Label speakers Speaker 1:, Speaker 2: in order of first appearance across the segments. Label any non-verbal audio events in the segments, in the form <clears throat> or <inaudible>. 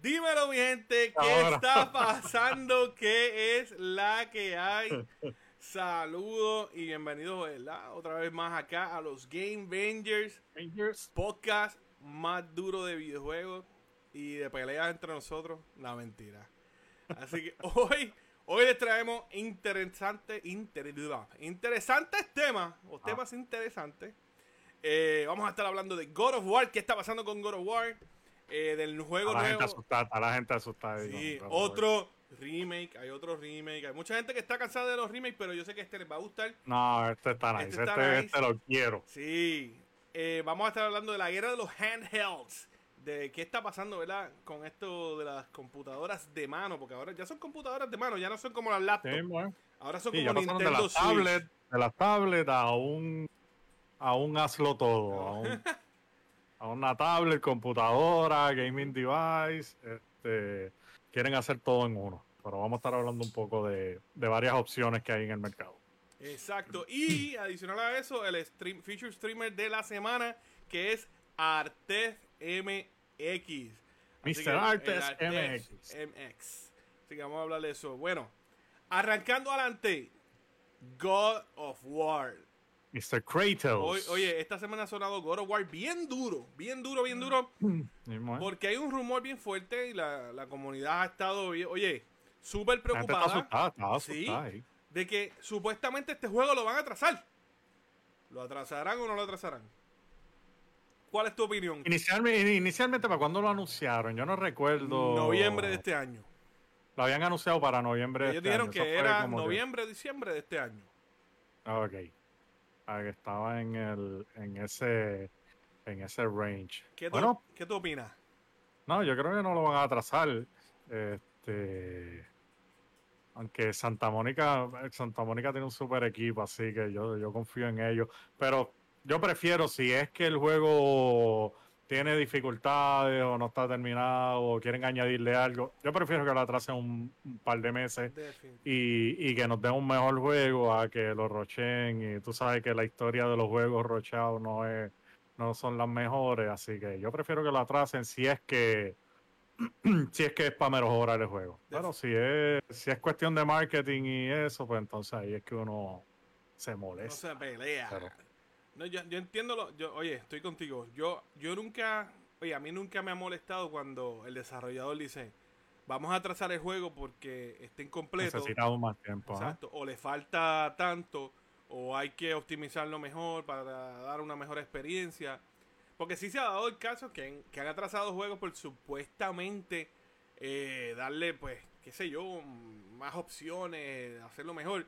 Speaker 1: Dímelo, mi gente, ¿qué
Speaker 2: Ahora.
Speaker 1: está pasando? ¿Qué es la que hay? Saludos y bienvenidos, ¿verdad? Otra vez más acá a los Game
Speaker 2: Rangers.
Speaker 1: podcast más duro de videojuegos y de peleas entre nosotros. La mentira. Así que <laughs> hoy, hoy les traemos interesantes, inter- interesantes temas, o
Speaker 2: Ah.
Speaker 1: temas interesantes. Eh, vamos a estar hablando de God of War, qué está pasando con God of War, eh, del juego
Speaker 2: A la gente asustada, está la gente asustada.
Speaker 1: Sí, otro remake, hay otro remake. Hay mucha gente que está cansada de los remakes, pero yo sé que este les va a gustar.
Speaker 2: No, este está nice.
Speaker 1: Este
Speaker 2: Este,
Speaker 1: nice.
Speaker 2: este lo quiero.
Speaker 1: Sí. Eh, vamos a estar hablando de la guerra de los handhelds. De qué está pasando, ¿verdad? Con esto de las computadoras de mano. Porque ahora ya son computadoras de mano, ya no son como las laptops.
Speaker 2: Sí, bueno.
Speaker 1: Ahora son
Speaker 2: Sí,
Speaker 1: como
Speaker 2: pasaron de
Speaker 1: Nintendo
Speaker 2: las
Speaker 1: Switch.
Speaker 2: tablets, de las tablets a un, a un hazlo todo, a, un- <laughs> a una tablet, computadora, gaming device, este, quieren hacer todo en uno. Pero vamos a estar hablando un poco de, de varias opciones que hay en el mercado.
Speaker 1: Exacto. Y adicional a eso, el stream, feature streamer de la semana, que es Artez MX.
Speaker 2: Mr. Artes
Speaker 1: el
Speaker 2: MX.
Speaker 1: MX. Así que vamos a hablar de eso. Bueno, arrancando adelante, God of War.
Speaker 2: Mr. Kratos.
Speaker 1: Oye, esta semana ha sonado God of War bien duro, bien duro, bien duro.
Speaker 2: ¿eh?
Speaker 1: Porque hay un rumor bien fuerte y la, la comunidad ha estado, bien- oye, súper
Speaker 2: gente está
Speaker 1: preocupada
Speaker 2: asustada, está
Speaker 1: Sí.
Speaker 2: asustada
Speaker 1: de que supuestamente este juego lo van a atrasar. ¿Lo atrasarán o no lo atrasarán? ¿Cuál es tu opinión?
Speaker 2: Inicialmente, inicialmente, ¿para cuándo lo anunciaron? Yo no recuerdo.
Speaker 1: Noviembre de este año.
Speaker 2: Lo habían anunciado para noviembre de
Speaker 1: Ellos
Speaker 2: este
Speaker 1: dijeron
Speaker 2: año.
Speaker 1: que
Speaker 2: Eso fue
Speaker 1: era
Speaker 2: como que-
Speaker 1: noviembre, diciembre de este año.
Speaker 2: Ah, Ok. Que estaba en el, en ese, en ese range.
Speaker 1: ¿Qué tú,
Speaker 2: Bueno,
Speaker 1: ¿qué tú opinas?
Speaker 2: no, yo creo que no lo van a atrasar. Este, aunque Santa Mónica, Santa Mónica tiene un super equipo, así que yo, yo confío en ellos. Pero yo prefiero, si es que el juego tiene dificultades o no está terminado o quieren añadirle algo, yo prefiero que lo atrasen un, un par de meses y, y que nos den un mejor juego a que lo rochen. Y tú sabes que la historia de los juegos rochados no es no son las mejores así que yo prefiero que lo atrasen si es que <clears throat> si es que es para mejorar el juego. Pero si es si es cuestión de marketing y eso pues entonces ahí es que uno se
Speaker 1: No
Speaker 2: molesta
Speaker 1: se pelea.
Speaker 2: Pero-
Speaker 1: No, yo, yo entiendo lo, yo, oye, estoy contigo. Yo, yo nunca, oye, a mí nunca me ha molestado cuando el desarrollador dice, vamos a atrasar el juego porque está incompleto.
Speaker 2: necesitamos más tiempo.
Speaker 1: Exacto. O le falta tanto, o hay que optimizarlo mejor para dar una mejor experiencia. Porque sí se ha dado el caso que, han- que han atrasado juegos por supuestamente eh, darle, pues, qué sé yo, más opciones, hacerlo mejor.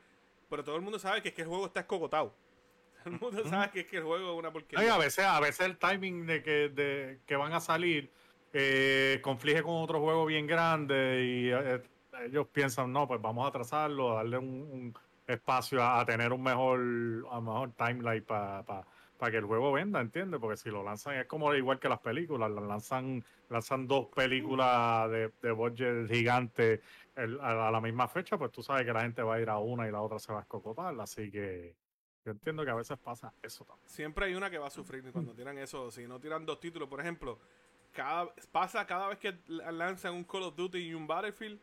Speaker 1: Pero todo el mundo sabe que es que el juego está escogotado. <laughs> El mundo es que el juego es una
Speaker 2: Ay,
Speaker 1: porquería.
Speaker 2: a veces a veces el timing de que de que van a salir eh, conflige con otro juego bien grande y eh, ellos piensan no pues vamos a atrasarlo darle un, espacio a, a tener un mejor a mejor timeline para que el juego venda ¿entiendes? porque si lo lanzan es como igual que las películas las lanzan lanzan dos películas de, de budget gigante a, a la misma fecha pues tú sabes que la gente va a ir a una y la otra se va a escocotar así que yo entiendo que a veces pasa eso también
Speaker 1: Siempre hay una que va a sufrir cuando tiran eso. Si no tiran dos títulos, por ejemplo, cada, pasa cada vez que la- lanzan un Call of Duty y un Battlefield.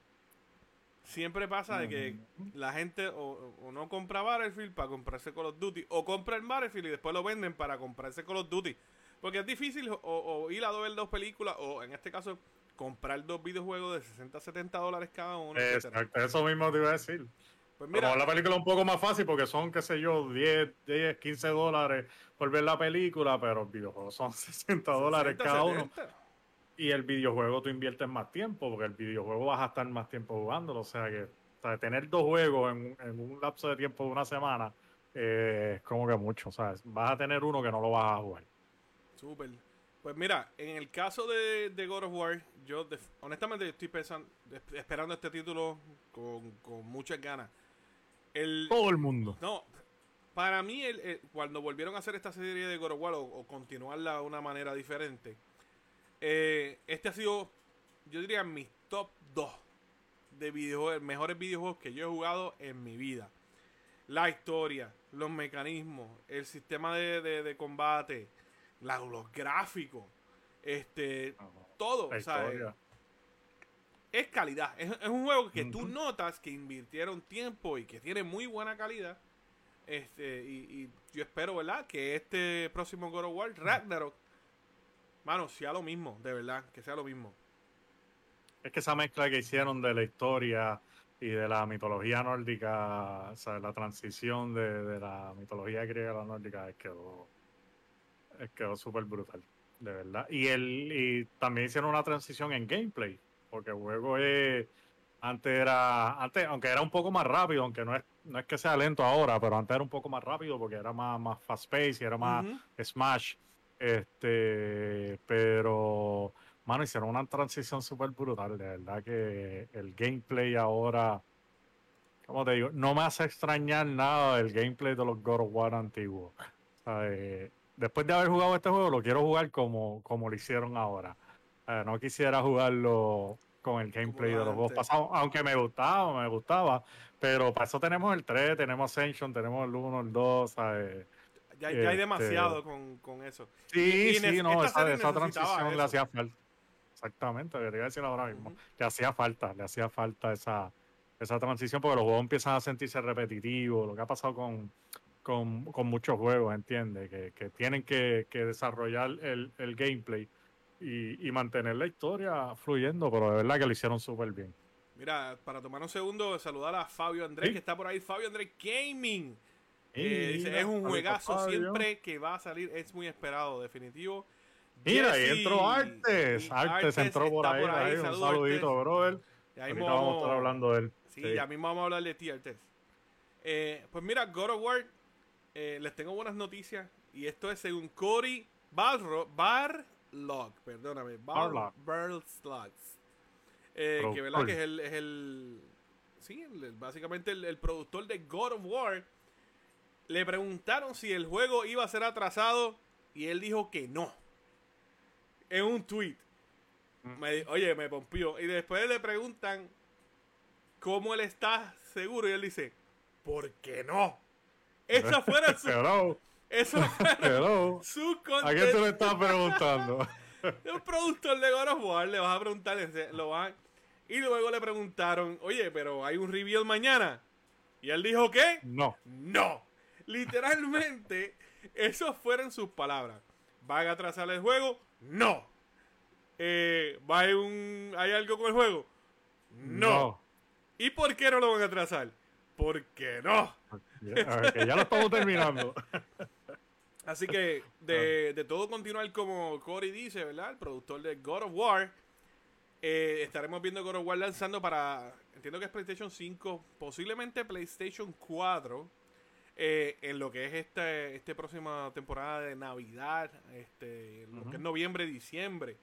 Speaker 1: Siempre pasa de que la gente o, o no compra Battlefield para comprarse Call of Duty, o compra el Battlefield y después lo venden para comprarse Call of Duty. Porque es difícil o, o ir a ver dos películas, o en este caso, comprar dos videojuegos de 60 70 dólares cada uno.
Speaker 2: Exacto, eso mismo te iba a decir.
Speaker 1: Pues
Speaker 2: Mira, la película es un poco más fácil porque son, qué sé yo, 10, 10 15 dólares por ver la película, pero el videojuego son <laughs> 60 dólares
Speaker 1: 60,
Speaker 2: cada uno.
Speaker 1: 70.
Speaker 2: Y el videojuego tú inviertes más tiempo porque el videojuego vas a estar más tiempo jugándolo. O sea que o sea, tener dos juegos en, en un lapso de tiempo de una semana eh, es como que mucho. ¿sabes? Vas a tener uno que no lo vas a jugar.
Speaker 1: Súper. Pues mira, en el caso de, de God of War, yo honestamente estoy pensando, es- esperando este título con, con muchas ganas. El,
Speaker 2: Todo el mundo.
Speaker 1: no, para mí, el, el- cuando volvieron a hacer esta serie de War o, o continuarla de una manera diferente, eh, este ha sido, yo diría, mis top 2 de videojuegos, mejores videojuegos que yo he jugado en mi vida. La historia, los mecanismos, el sistema de, de- de combate, la- los gráficos, este, todo,
Speaker 2: La
Speaker 1: ¿sabes?
Speaker 2: historia.
Speaker 1: Es calidad. Es, un juego que tú notas que invirtieron tiempo y que tiene muy buena calidad. Este, y, yo espero, ¿verdad? Que este próximo God of War, Ragnarok, mano, sea lo mismo, de verdad, que sea lo mismo.
Speaker 2: Es que esa mezcla que hicieron de la historia y de la mitología nórdica, o sea, la transición de, la mitología griega a la nórdica, es quedó, es quedó súper brutal, de verdad. Y, el, y también hicieron una transición en gameplay, porque el juego es antes era, antes, aunque era un poco más rápido, aunque no es, no es que sea lento ahora, pero antes era un poco más rápido porque era más, más fast pace y era más smash. Este, pero, mano, hicieron una transición súper brutal. De verdad que el gameplay ahora, como te digo, no me hace extrañar nada del gameplay de los God of War antiguos. después de haber jugado este juego, lo quiero jugar como, como lo hicieron ahora. No quisiera jugarlo con el gameplay de los juegos pasados, aunque me gustaba, me gustaba, pero para eso tenemos el 3, tenemos Ascension, tenemos el 1, el 2,
Speaker 1: Ya, ya, hay demasiado con, con eso.
Speaker 2: Sí, sí, no, esa, esa transición le hacía falta. Exactamente, quería decir ahora mismo. Le hacía falta, le hacía falta esa, esa transición porque los juegos empiezan a sentirse repetitivos, lo que ha pasado con, con, con muchos juegos, ¿entiendes? Que, que tienen que, que desarrollar el, el gameplay y, mantener la historia fluyendo, pero de verdad que lo hicieron súper bien.
Speaker 1: Mira, para tomar un segundo, saludar a Fabio Andrés, que está por ahí. Fabio Andrés Gaming. Eh, dice, es un juegazo siempre que va a salir, es muy esperado, definitivo.
Speaker 2: Mira, y entró Artes. Artes, entró por ahí. un saludito, brother. Y ahí vamos a estar hablando de él.
Speaker 1: Sí, ya mismo vamos a hablar de ti, Artes. Eh, pues mira, God of War, eh, les tengo buenas noticias. Y esto es según Cory Barro, Bar Log, perdóname, Barlog. Eh, que verdad que es el, es el sí, básicamente el, productor de God of War. Le preguntaron si el juego iba a ser atrasado y él dijo que no. En un tweet. Mm. oye, me pompió. Y después le preguntan cómo él está seguro y él dice, ¿por qué no? <laughs> Esa fuera su, eso <laughs> fue su
Speaker 2: ¿A qué tú le estás preguntando? <laughs>
Speaker 1: un productor de God of War le vas a preguntar, lo van, y luego le preguntaron, oye, pero hay un reveal mañana. Y él dijo, ¿qué?
Speaker 2: No.
Speaker 1: No. Literalmente, <laughs> esas fueron sus palabras. ¿Van a atrasar el juego? No. Eh, ¿va hay, un, ¿Hay algo con el juego? No. ¿Y por qué no lo van a atrasar? Porque no.
Speaker 2: Ya lo estamos terminando.
Speaker 1: Así que de, de, todo continuar como Cory dice, ¿verdad? El productor de God of War. Eh, estaremos viendo God of War lanzando para, entiendo que es PlayStation 5, posiblemente PlayStation 4, eh, en lo que es esta este próxima temporada de Navidad, este, lo que es noviembre, diciembre.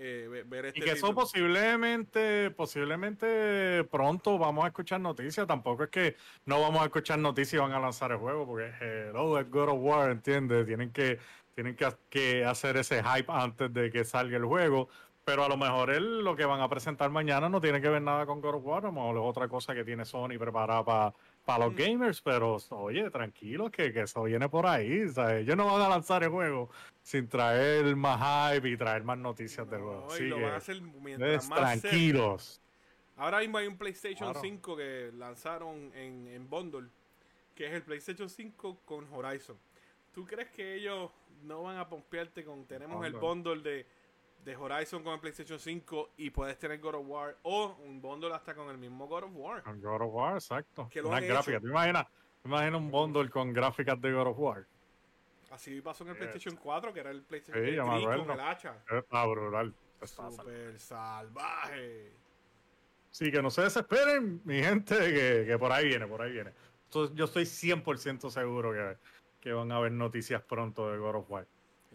Speaker 1: Eh, este
Speaker 2: y que eso posiblemente, posiblemente pronto vamos a escuchar noticias. Tampoco es que no vamos a escuchar noticias y van a lanzar el juego, porque hello, es God of War, ¿entiendes? Tienen que, tienen que, que hacer ese hype antes de que salga el juego. Pero a lo mejor él, lo que van a presentar mañana no tiene que ver nada con God of War, a lo mejor es otra cosa que tiene Sony preparada para para los mm. gamers, pero oye, tranquilos que, que, eso viene por ahí. ¿sabes? Ellos no van a lanzar el juego sin traer más hype y traer más noticias del juego.
Speaker 1: lo van a hacer mientras más
Speaker 2: tranquilos.
Speaker 1: Ahora mismo hay un PlayStation 5 que lanzaron en, en Bundle, que es el PlayStation 5 con Horizon. ¿Tú crees que ellos no van a pompearte con tenemos el bundle de de Horizon con el PlayStation 5 y puedes tener God of War o un bundle hasta con el mismo God of War.
Speaker 2: Con God of War, exacto. Una gráfica. ¿Te imaginas, un bundle con gráficas de God of War?
Speaker 1: Así pasó en el PlayStation 4, que era el PlayStation sí, 3 con el hacha.
Speaker 2: Ah, brutal.
Speaker 1: Super salvaje.
Speaker 2: Sí, que no se desesperen, mi gente, que, que por ahí viene, por ahí viene. Entonces, yo estoy 100% seguro que, que, van a haber noticias pronto de God of War.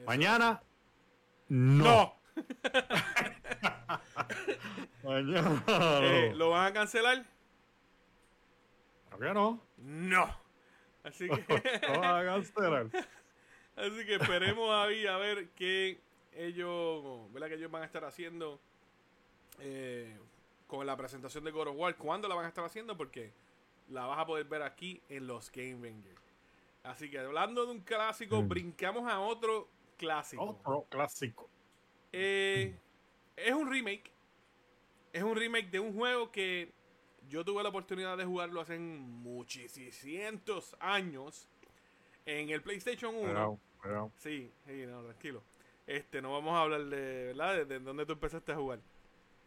Speaker 2: Mañana, no.
Speaker 1: Eh, ¿Lo van a cancelar?
Speaker 2: ¿Por qué no?
Speaker 1: No. Así que.
Speaker 2: Lo van a cancelar. <laughs>
Speaker 1: Así que esperemos ahí a ver qué ellos, ¿verdad? Que ellos van a estar haciendo eh, con la presentación de God of War. ¿Cuándo la van a estar haciendo? Porque la vas a poder ver aquí en los Game Rangers. Así que hablando de un clásico, mm. brincamos a otro clásico.
Speaker 2: Otro clásico.
Speaker 1: Eh, es un remake es un remake de un juego que yo tuve la oportunidad de jugarlo hace muchísimos años en el PlayStation 1. Sí, sí, no, tranquilo. Este, no vamos a hablar de, ¿verdad? De, dónde tú empezaste a jugar.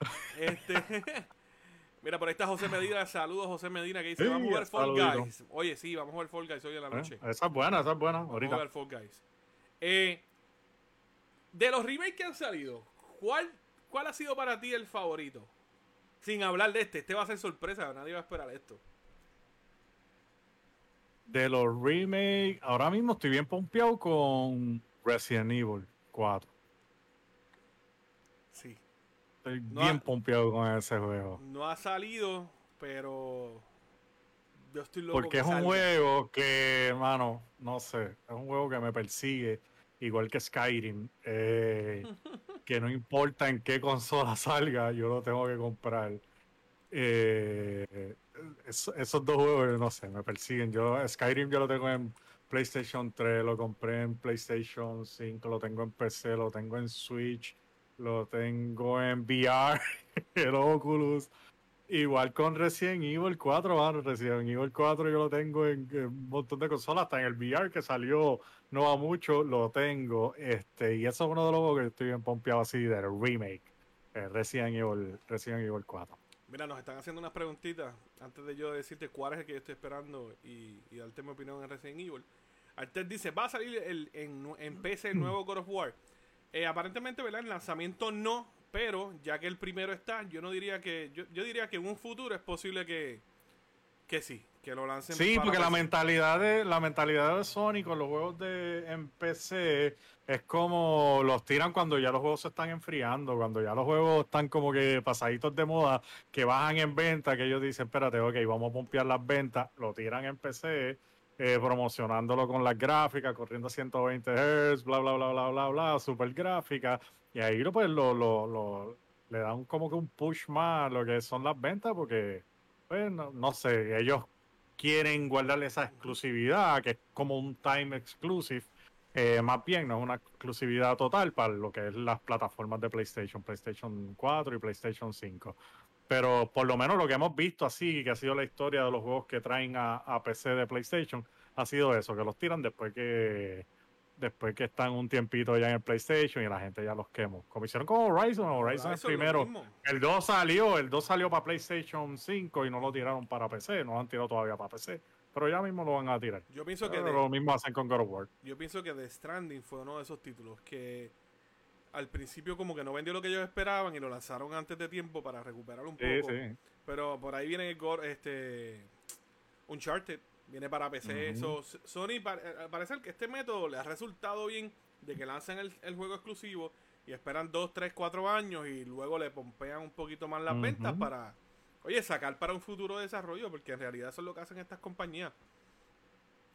Speaker 1: <laughs> este, <laughs> mira, por ahí está José Medina. Saludos, José Medina, que dice: Vamos a jugar Fall Guys. Oye, sí, vamos a jugar Fall Guys hoy en la noche.
Speaker 2: esa es buena, esa es buena. Ahorita.
Speaker 1: Vamos a jugar Fall Guys. Eh, de los remakes que han salido, ¿cuál, ¿cuál ha sido para ti el favorito? Sin hablar de este, este va a ser sorpresa, nadie va a esperar esto.
Speaker 2: De los remakes, ahora mismo estoy bien pompeado con Resident Evil 4.
Speaker 1: Sí.
Speaker 2: Estoy bien pompeado con ese juego.
Speaker 1: No ha salido, pero yo estoy
Speaker 2: loco Porque es un juego que, hermano, no sé, es un juego que me persigue igual que Skyrim, eh, que no importa en qué consola salga, yo lo tengo que comprar. Eh, esos dos juegos, no sé, me persiguen. Yo Skyrim yo lo tengo en PlayStation 3, lo compré en PlayStation 5, lo tengo en PC, lo tengo en Switch, lo tengo en VR, <laughs> el Oculus. Igual con Resident Evil 4, mano. Resident Evil 4 yo lo tengo en, un montón de consolas, hasta en el VR que salió no va mucho, lo tengo. Este, y eso es uno de los juegos que estoy bien pompeado así del remake. Eh, Resident, Evil, Resident Evil 4.
Speaker 1: Mira, nos están haciendo unas preguntitas antes de yo decirte cuál es el que yo estoy esperando y, darte mi opinión en Resident Evil. Artes dice, ¿va a salir el, en, en PC el nuevo God of War? Eh, aparentemente, ¿verdad? En lanzamiento no, pero ya que el primero está, yo no diría que. Yo, yo diría que en un futuro es posible que, que sí, que lo lancen.
Speaker 2: Sí, porque la mentalidad de la mentalidad de Sony con los juegos de en PC es como los tiran cuando ya los juegos se están enfriando, cuando ya los juegos están como que pasaditos de moda, que bajan en venta, que ellos dicen, espérate, ok, vamos a pompear las ventas, lo tiran en PC. Eh, promocionándolo con las gráficas, corriendo a 120 Hz, bla, bla, bla, bla, bla, bla, super gráfica, y ahí pues lo, lo, lo, le dan como que un push más lo que son las ventas porque, pues no, sé, ellos quieren guardarle esa exclusividad que es como un time exclusive. Eh, más bien, no es una exclusividad total para lo que es las plataformas de PlayStation, PlayStation 4 y PlayStation 5. Pero por lo menos lo que hemos visto así, que ha sido la historia de los juegos que traen a, a PC de PlayStation, ha sido eso, que los tiran después que después que están un tiempito ya en el PlayStation y la gente ya los quemó. Como hicieron con Horizon, Horizon, es primero. El 2 salió, el 2 salió para PlayStation 5 y no lo tiraron para PC, no lo han tirado todavía para PC. Pero ya mismo lo van a tirar.
Speaker 1: Yo pienso que
Speaker 2: lo mismo hacen con God of War.
Speaker 1: Yo pienso que The Stranding fue uno de esos títulos que al principio como que no vendió lo que ellos esperaban y lo lanzaron antes de tiempo para recuperar un poco. Pero por ahí viene el este Uncharted Viene para PC. Sony, eh, al parecer que este método le ha resultado bien de que lancen el, juego exclusivo y esperan 2, 3, 4 años y luego le pompean un poquito más las ventas para, oye, sacar para un futuro desarrollo, porque en realidad eso es lo que hacen estas compañías.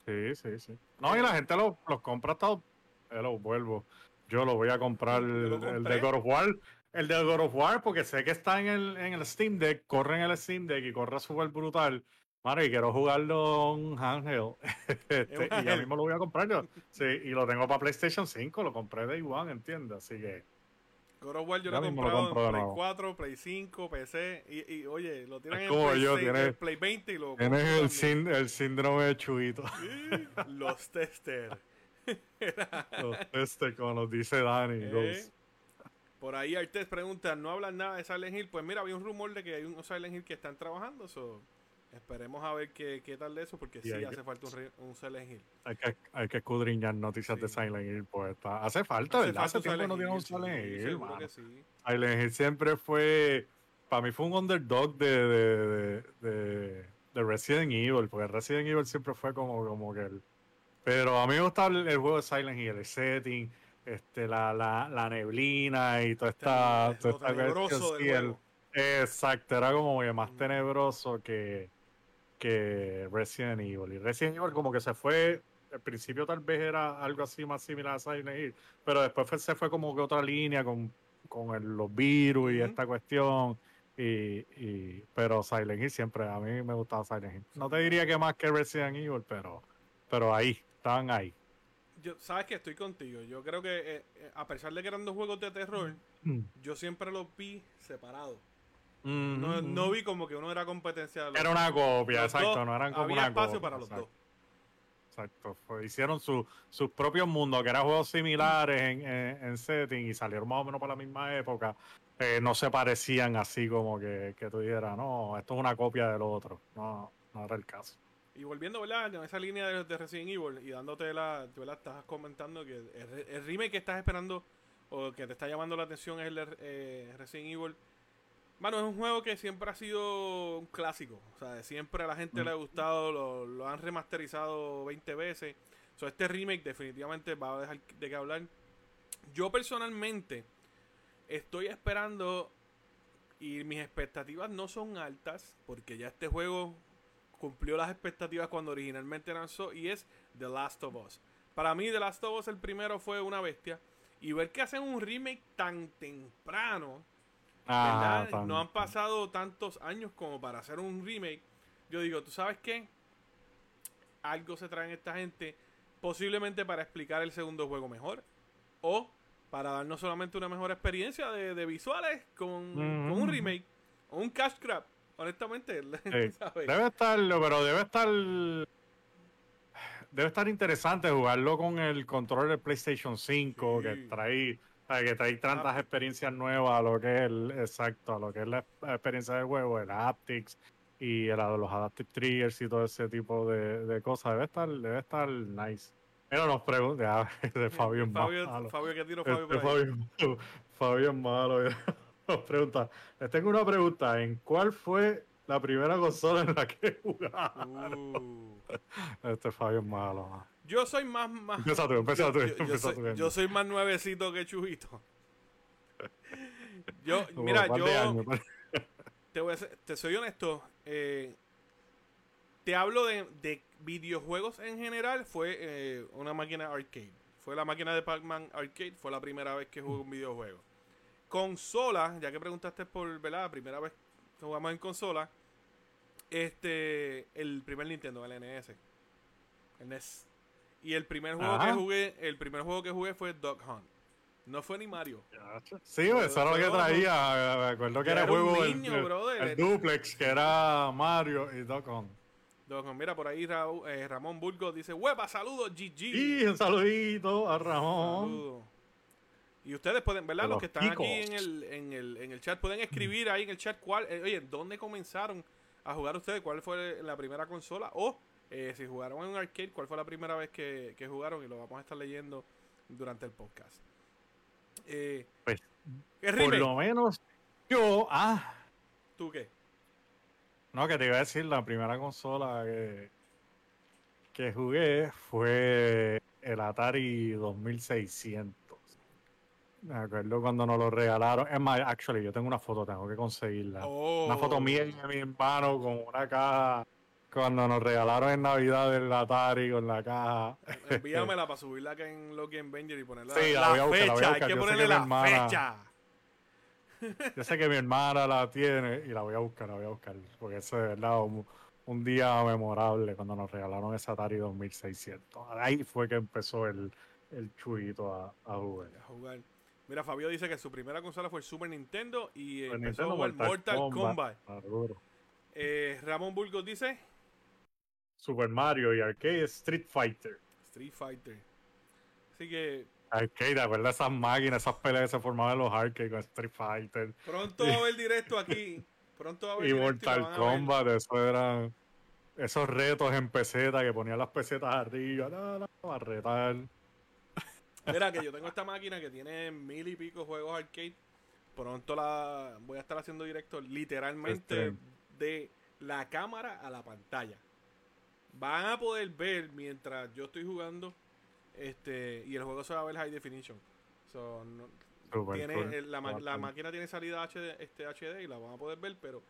Speaker 2: Sí, sí, sí. No, y la gente los lo compra todo. Yo lo vuelvo. Yo lo voy a comprar el, de God of War. El de God of War, porque sé que está en el, en el Steam Deck, corre en el Steam Deck y corre súper brutal. Mano, y quiero jugarlo en handheld. Este, y ya mismo lo voy a comprar yo. Sí, y lo tengo para PlayStation 5, lo compré de igual, ¿entiendes? Así que.
Speaker 1: God of War yo lo he comprado en Play 4, Play 5, PC. Y, y oye, lo tienen en Play, yo, 6, Play 20 y lo
Speaker 2: Tienes el, el síndrome de Chuito.
Speaker 1: los testers. <laughs>
Speaker 2: los testers, como nos dice Dani. Eh,
Speaker 1: por ahí Artes pregunta, ¿no hablan nada de Silent Hill? Pues mira, había un rumor de que hay un Silent Hill que están trabajando. eso Esperemos a ver qué, qué tal de eso, porque sí, hace falta un, un, Silent Hill.
Speaker 2: Hay que, hay que escudriñar noticias de Silent Hill, pues está. Hace falta, ¿verdad? hace tiempo no tiene un Silent Hill. Silent Hill siempre fue. Para mí fue un underdog de, de, de, de, Resident Evil, porque Resident Evil siempre fue como, como que el. Pero a mí me gustaba el, juego de Silent Hill, el setting, este, la, la, la neblina y toda esta. Este, toda esta Exacto, era como más tenebroso que que Resident Evil. Y Resident Evil como que se fue, al principio tal vez era algo así más similar a Silent Hill, pero después se fue como que otra línea con, con los virus y esta cuestión. Y, y, pero Silent Hill siempre, a mí me gustaba Silent Hill. No te diría que más que Resident Evil, pero, pero ahí, estaban ahí.
Speaker 1: Yo, sabes que estoy contigo. Yo creo que eh, eh, a pesar de que eran dos juegos de terror, mm. yo siempre los vi separados. No, no, vi como que uno era competencia.
Speaker 2: era una copia, exacto, no eran como
Speaker 1: había
Speaker 2: una
Speaker 1: espacio
Speaker 2: copia,
Speaker 1: para los
Speaker 2: exacto.
Speaker 1: dos.
Speaker 2: Exacto, fue- hicieron su- sus propios mundos, que eran juegos similares en, en- en setting y salieron más o menos para la misma época. Eh, no se parecían así como que, que tú dijeras, no, esto es una copia del otro. No, no era el caso.
Speaker 1: Y volviendo, ¿verdad? En esa línea de, de Resident Evil y dándote la. ¿verdad? Estás comentando que el, el remake que estás esperando o que te está llamando la atención es el de eh, Resident Evil. Bueno, es un juego que siempre ha sido un clásico. O sea, siempre a la gente
Speaker 2: Mm.
Speaker 1: le ha gustado, lo, lo han remasterizado 20 veces. So, este remake definitivamente va a dejar de qué hablar. Yo personalmente estoy esperando y mis expectativas no son altas porque ya este juego cumplió las expectativas cuando originalmente lanzó y es The Last of Us. Para mí The Last of Us el primero fue una bestia y ver que hacen un remake tan temprano,
Speaker 2: Ah,
Speaker 1: No han pasado tantos años como para hacer un remake. Yo digo, ¿tú sabes qué? Algo se traen esta gente posiblemente para explicar el segundo juego mejor o para darnos solamente una mejor experiencia de, de visuales con, con un remake o un cash grab. Honestamente, <laughs>
Speaker 2: Sí.
Speaker 1: ¿sabes?
Speaker 2: Debe estar, pero debe estar. Debe estar interesante jugarlo con el control del PlayStation 5,
Speaker 1: Sí.
Speaker 2: que trae, que trae tantas
Speaker 1: Ah.
Speaker 2: experiencias nuevas a lo que es el, exacto, a lo que es la experiencia del juego, el haptics y el- los adaptive triggers y todo ese tipo de, de cosas. Debe estar, debe estar nice. Pero nos pregunta, <laughs> de Fabio es
Speaker 1: Fabio,
Speaker 2: malo.
Speaker 1: Fabio, ¿qué tiro Fabio
Speaker 2: Este
Speaker 1: por ahí?
Speaker 2: Fabio, Fabio es malo. <laughs> Nos pregunta. Les tengo una pregunta. ¿En cuál fue la primera consola en la que <laughs> jugaron?
Speaker 1: Uh.
Speaker 2: Este Fabio es malo.
Speaker 1: Yo soy más, más
Speaker 2: Empieza tú, empieza tú,
Speaker 1: yo, soy, yo más nuevecito que Chubito. <laughs> Yo,
Speaker 2: Como
Speaker 1: mira, yo
Speaker 2: años,
Speaker 1: te, voy a ser- te soy honesto. eh, te hablo de, de videojuegos en general. Fue eh, una máquina arcade. Fue la máquina de Pac-Man Arcade. Fue la primera vez que jugué un videojuego. Consola, ya que preguntaste por, ¿verdad? La primera vez que jugamos en consola. Este, el primer Nintendo, el NES. El NES. Y el primer juego
Speaker 2: Ajá.
Speaker 1: que jugué, el primer juego que jugué fue Duck Hunt. No fue ni Mario.
Speaker 2: Sí, pues, eso era lo que traía. Me acuerdo que era el
Speaker 1: era un
Speaker 2: juego el-
Speaker 1: niño,
Speaker 2: el,
Speaker 1: brother.
Speaker 2: el duplex, que era Mario y Doc Hunt.
Speaker 1: Duck Hunt. Mira, por ahí Raúl- eh, Ramón Burgos dice, huepa, saludos, GG.
Speaker 2: Y un saludito a Ramón.
Speaker 1: Y ustedes pueden, ¿verdad? Los
Speaker 2: los
Speaker 1: que están aquí en el, en, el, en el chat, pueden escribir ahí en el chat cuál, eh, oye, ¿dónde comenzaron a jugar ustedes? ¿Cuál fue la primera consola? O eh, si jugaron en un arcade, ¿cuál fue la primera vez que, que jugaron? Y lo vamos a estar leyendo durante el podcast. Eh,
Speaker 2: Pues,
Speaker 1: ¿qué
Speaker 2: Por lo menos yo. Ah,
Speaker 1: ¿Tú qué?
Speaker 2: No, que te iba a decir, la primera consola que, que jugué fue el Atari 2600. Me acuerdo cuando nos lo regalaron. Es más, actually, yo tengo una foto, tengo que conseguirla.
Speaker 1: Oh.
Speaker 2: Una foto mía y de mi hermano con una caja. Cuando nos regalaron en Navidad el Atari con la caja.
Speaker 1: Envíamela para subirla acá en Loki Avenger y ponerla
Speaker 2: Sí, la
Speaker 1: la,
Speaker 2: voy a buscar, la voy a
Speaker 1: fecha.
Speaker 2: buscar.
Speaker 1: Hay que
Speaker 2: Yo
Speaker 1: ponerle
Speaker 2: que
Speaker 1: la
Speaker 2: hermana-
Speaker 1: fecha.
Speaker 2: Yo sé que mi hermana la tiene y la voy a buscar, la voy a buscar. Porque eso es de verdad un, un día memorable cuando nos regalaron ese Atari 2600. Ahí fue que empezó el, el chuito a, a jugar.
Speaker 1: a jugar. Mira, Fabio dice que su primera consola fue el Super Nintendo y
Speaker 2: Super
Speaker 1: empezó
Speaker 2: Nintendo,
Speaker 1: a jugar Mortal, Kombat. Eh, Ramón Burgos dice
Speaker 2: Super Mario y Arcade Street Fighter.
Speaker 1: Street Fighter. Así que
Speaker 2: Arcade, ¿te acuerdas de esas máquinas, esas peleas que se formaban en los arcades con Street Fighter?
Speaker 1: pronto va a haber directo aquí. Pronto va a haber <laughs>
Speaker 2: Y
Speaker 1: directo
Speaker 2: Mortal
Speaker 1: a ver.
Speaker 2: Kombat, eso eran esos retos en peseta que ponían las pesetas arriba, no, no, a retar.
Speaker 1: Mira, que yo tengo esta máquina que tiene mil y pico juegos arcade. Pronto la voy a estar haciendo directo literalmente
Speaker 2: Este.
Speaker 1: de la cámara a la pantalla. Van a poder ver mientras yo estoy jugando este y el juego se va a ver high definition. So, no-
Speaker 2: Super
Speaker 1: tiene
Speaker 2: cool.
Speaker 1: el- la, ma- la máquina tiene salida HD, este HD y la van a poder ver, pero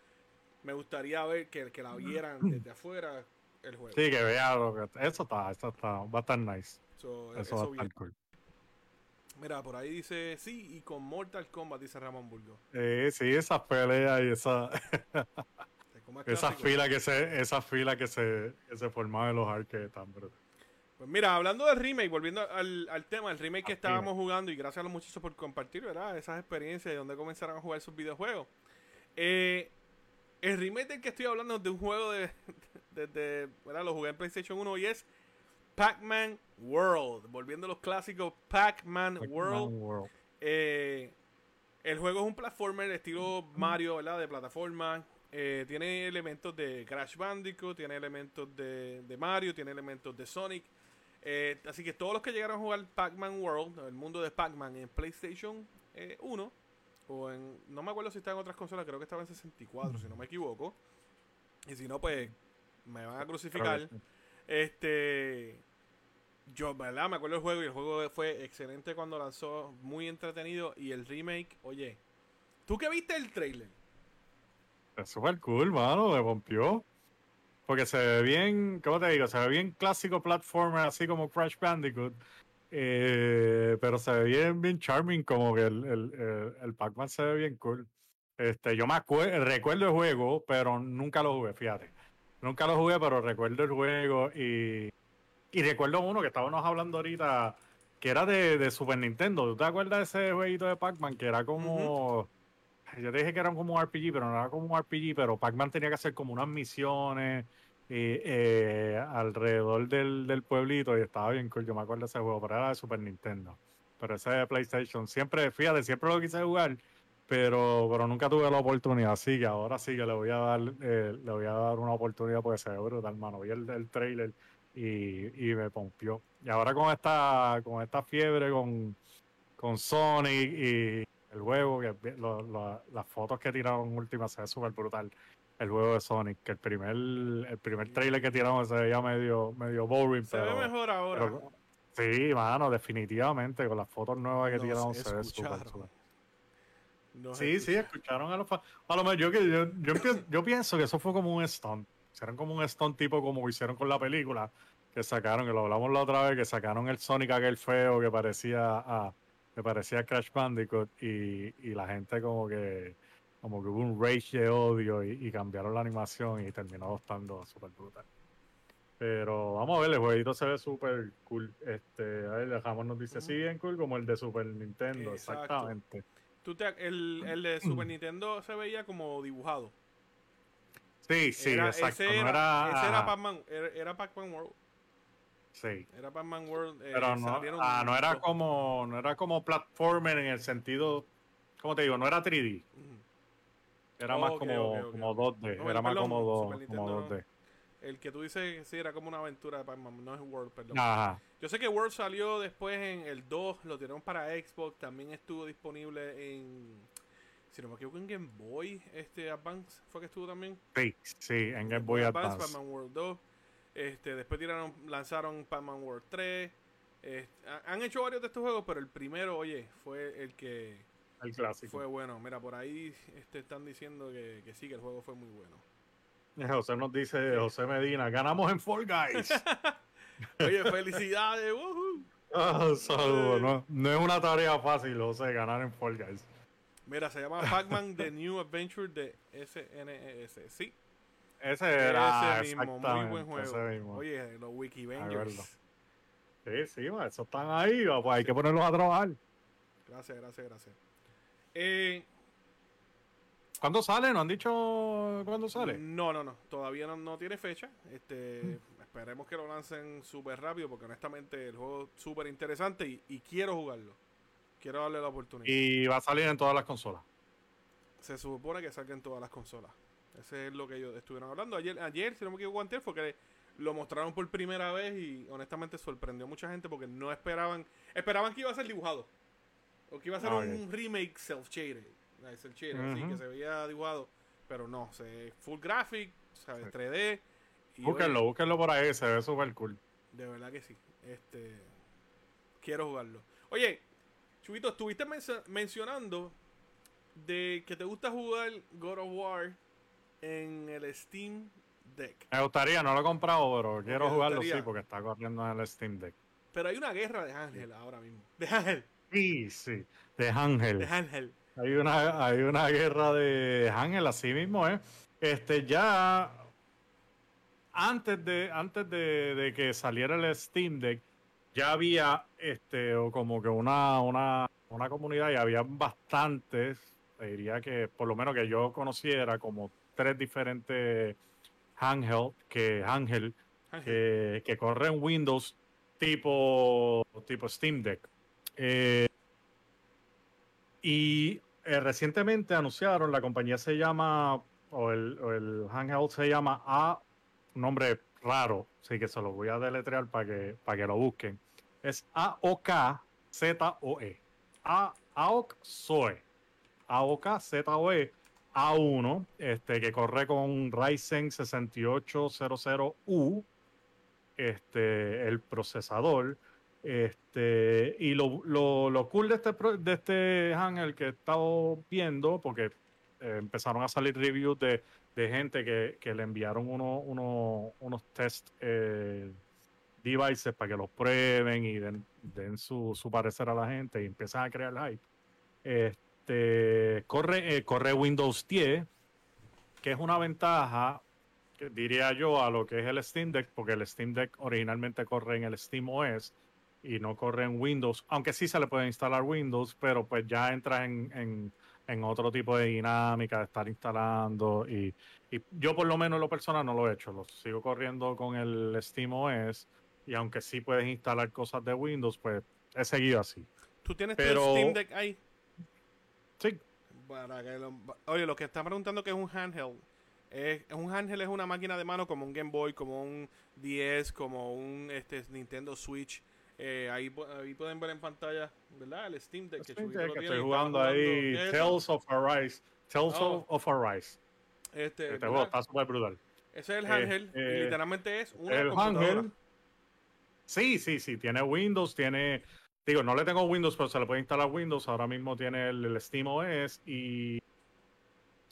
Speaker 1: me gustaría ver que, que la vieran <clears throat> desde afuera el juego.
Speaker 2: Sí, que vea lo que. Eso está, eso está, va a estar nice.
Speaker 1: So,
Speaker 2: Eso,
Speaker 1: eso
Speaker 2: va a estar cool.
Speaker 1: Mira, por ahí dice, sí, y con Mortal Kombat, dice Ramón Burgo.
Speaker 2: Sí, sí, esas peleas y esa, <laughs>
Speaker 1: Como es
Speaker 2: esas
Speaker 1: clásico.
Speaker 2: filas que se, que se, que se formaban en los arcades tan brutal.
Speaker 1: Pues mira, hablando del remake, volviendo al, al tema, el remake que estábamos jugando, y gracias a los muchachos por compartir, ¿verdad? Esas experiencias y dónde comenzaron a jugar sus videojuegos. Eh, el remake del que estoy hablando es de un juego de. <laughs> de, Lo jugué en PlayStation 1 y es Pac-Man World. Volviendo a los clásicos, Pac-Man World. Eh, el juego es un platformer estilo Mario, ¿verdad? De plataforma. Eh, tiene elementos de Crash Bandicoot, tiene elementos de, de Mario, tiene elementos de Sonic. Eh, así que todos los que llegaron a jugar Pac-Man World, el mundo de Pac-Man en PlayStation 1, o en, no me acuerdo si está en otras consolas, creo que estaba en 64, si no me equivoco. Y si no, pues me van a crucificar. Este, yo, ¿verdad? Me acuerdo del juego y el juego fue excelente cuando lanzó, muy entretenido. Y el remake, oye, ¿tú qué viste el trailer?
Speaker 2: Es súper cool, mano, me rompió. Porque se ve bien, ¿cómo te digo? Se ve bien clásico platformer, así como Crash Bandicoot. Eh, pero se ve bien, bien charming, como que el, el, el, Pac-Man se ve bien cool. Este, yo me recuerdo el juego, pero nunca lo jugué, fíjate. Nunca lo jugué, pero recuerdo el juego y, y recuerdo uno que estábamos hablando ahorita, que era de Super Nintendo. ¿Tú te acuerdas de ese jueguito de Pac-Man? Que era como... Yo te dije que era como un RPG, pero no era como un RPG, pero Pac-Man tenía que hacer como unas misiones eh, alrededor del, del, pueblito y estaba bien cool. Yo me acuerdo de ese juego, pero era de Super Nintendo. Pero ese de PlayStation, siempre, fíjate, siempre lo quise jugar, pero, pero nunca tuve la oportunidad. Así que ahora sí que le voy a dar, eh, le voy a dar una oportunidad porque se ve brutal, hermano. Vi el, el trailer y, y me pompió. Y ahora con esta, con esta fiebre con, con Sonic y el juego, que las fotos que tiraron últimas se ve súper brutal. El juego de Sonic, que el primer, el primer trailer que tiraron se veía medio, medio boring.
Speaker 1: Se ve mejor ahora.
Speaker 2: sí, mano, definitivamente, con las fotos nuevas que tiraron se ve súper sí, sí, escucharon a los fans. A lo mejor yo, yo, yo, yo, pienso que eso fue como un stunt. Hicieron como un stunt tipo como hicieron con la película, que sacaron, que lo hablamos la otra vez, que sacaron el Sonic aquel feo que parecía a, me parecía Crash Bandicoot y, y, la gente como que como que hubo un rage de odio y, cambiaron la animación y terminó estando súper brutal. Pero vamos a ver, el jueguito se ve súper cool. Este, a ver, dejamos nos dice, sí, bien cool, como el de Super Nintendo, exactamente.
Speaker 1: ¿Tú te, el, el, de Super Nintendo se veía como dibujado.
Speaker 2: Sí, sí, exacto.
Speaker 1: Ese era, Pac-Man, era Pac-Man World.
Speaker 2: Sí.
Speaker 1: Era Pac-Man World.
Speaker 2: Eh, Pero no, ah, no era como no era como platformer en el sentido, ¿cómo te digo? No era 3D. Era más como, como 2D. era más como, 2, como 2D.
Speaker 1: El que tú dices, sí, era como una aventura de Pac-Man, no es World, perdón. Ajá. Yo sé que World salió después en el 2, lo tiraron para Xbox, también estuvo disponible en, si no me equivoco, en Game Boy, este Advance, ¿fue que estuvo también?
Speaker 2: Sí, sí, en Game Boy Advance.
Speaker 1: Advance. Pac-Man World 2. Este, después tiraron, lanzaron Pac-Man World 3. han hecho varios de estos juegos, pero el primero, oye, fue el que
Speaker 2: el clásico.
Speaker 1: fue bueno. Mira, por ahí este, están diciendo que, que sí, que el juego fue muy bueno.
Speaker 2: Eh, José nos dice, José Medina, ganamos en Fall Guys. <laughs>
Speaker 1: oye, felicidades. <laughs>
Speaker 2: Ah, no, no, es una tarea fácil, José, ganar en Fall Guys.
Speaker 1: Mira, se llama Pac-Man The New Adventure de SNES. Sí,
Speaker 2: ese era
Speaker 1: ese mismo, muy buen juego. Oye, los Wikivengers.
Speaker 2: Sí, sí, eso están ahí, pues hay que ponerlos a trabajar.
Speaker 1: Gracias, gracias, gracias. Eh,
Speaker 2: ¿Cuándo sale? ¿No han dicho cuándo sale?
Speaker 1: No, no, no. Todavía no, tiene fecha. Este. Esperemos que lo lancen súper rápido porque honestamente el juego es súper interesante y, y, quiero jugarlo. Quiero darle la oportunidad.
Speaker 2: Y va a salir en todas las consolas.
Speaker 1: Se supone que salga en todas las consolas. Ese es lo que ellos estuvieron hablando. Ayer, ayer si no me equivoco, antes fue que lo mostraron por primera vez y honestamente sorprendió a mucha gente porque no esperaban. Esperaban que iba a ser dibujado. O que iba a ser un remake self-shaded. Self así que se veía dibujado. Pero no, se full graphic, ¿sabes? 3D.
Speaker 2: Y búsquenlo, búsquenlo por ahí, se ve súper cool.
Speaker 1: De verdad que sí. Este. Quiero jugarlo. Oye, Chubito, estuviste mencionando de que te gusta jugar God of War en el Steam Deck.
Speaker 2: Me gustaría, no lo he comprado, pero quiero jugarlo sí, porque está corriendo en el Steam Deck.
Speaker 1: Pero hay una guerra de Ángel ahora mismo. De Ángel.
Speaker 2: Sí, sí, de Ángel.
Speaker 1: De Ángel.
Speaker 2: Hay una, hay una guerra de Ángel, así mismo, ¿eh? Este, ya antes de, antes de, de, que saliera el Steam Deck, ya había este, como que una, una, una comunidad y había bastantes te diría que por lo menos que yo conociera como tres diferentes handheld que handheld que, que corren Windows tipo, tipo Steam Deck. Eh, y eh, recientemente anunciaron, la compañía se llama, o el, o el handheld se llama A, un nombre raro, así que se lo voy a deletrear para que, para que lo busquen. Es A-O-K-Z-O-E. A AOK ZOE. AOK Z-O-E. A1, este, que corre con Ryzen 6800U, este, el procesador. Este, y lo, lo, lo cool de este, de este handle que he estado viendo, porque eh, empezaron a salir reviews de, de gente que, que, le enviaron uno, uno, unos test eh, devices para que los prueben y den, den su, su, parecer a la gente y empiezan a crear hype. Este, corre, eh, corre Windows 10, que es una ventaja, que diría yo, a lo que es el Steam Deck, porque el Steam Deck originalmente corre en el Steam OS y no corre en Windows, aunque sí se le puede instalar Windows, pero pues ya entra en, en, en otro tipo de dinámica de estar instalando y, y, yo por lo menos lo personal no lo he hecho, lo sigo corriendo con el Steam OS y aunque sí puedes instalar cosas de Windows, pues he seguido así.
Speaker 1: ¿Tú tienes pero, tu Steam Deck ahí?
Speaker 2: Sí.
Speaker 1: Para que lo, oye, lo que está preguntando que es un handheld. Es, un handheld es una máquina de mano como un Game Boy, como un 10, como un este, Nintendo Switch. Eh, ahí, ahí, pueden ver en pantalla, ¿verdad? El Steam Deck.
Speaker 2: que, Steam Deck que estoy jugando ahí. Tales of Arise. Tales oh. of Arise.
Speaker 1: Este,
Speaker 2: este juego está súper brutal.
Speaker 1: Ese es el handheld. Eh, literalmente es una
Speaker 2: el handheld. Sí, sí, sí. Tiene Windows, tiene. Digo, no le tengo Windows, pero se le puede instalar Windows. Ahora mismo tiene el, el Steam OS y.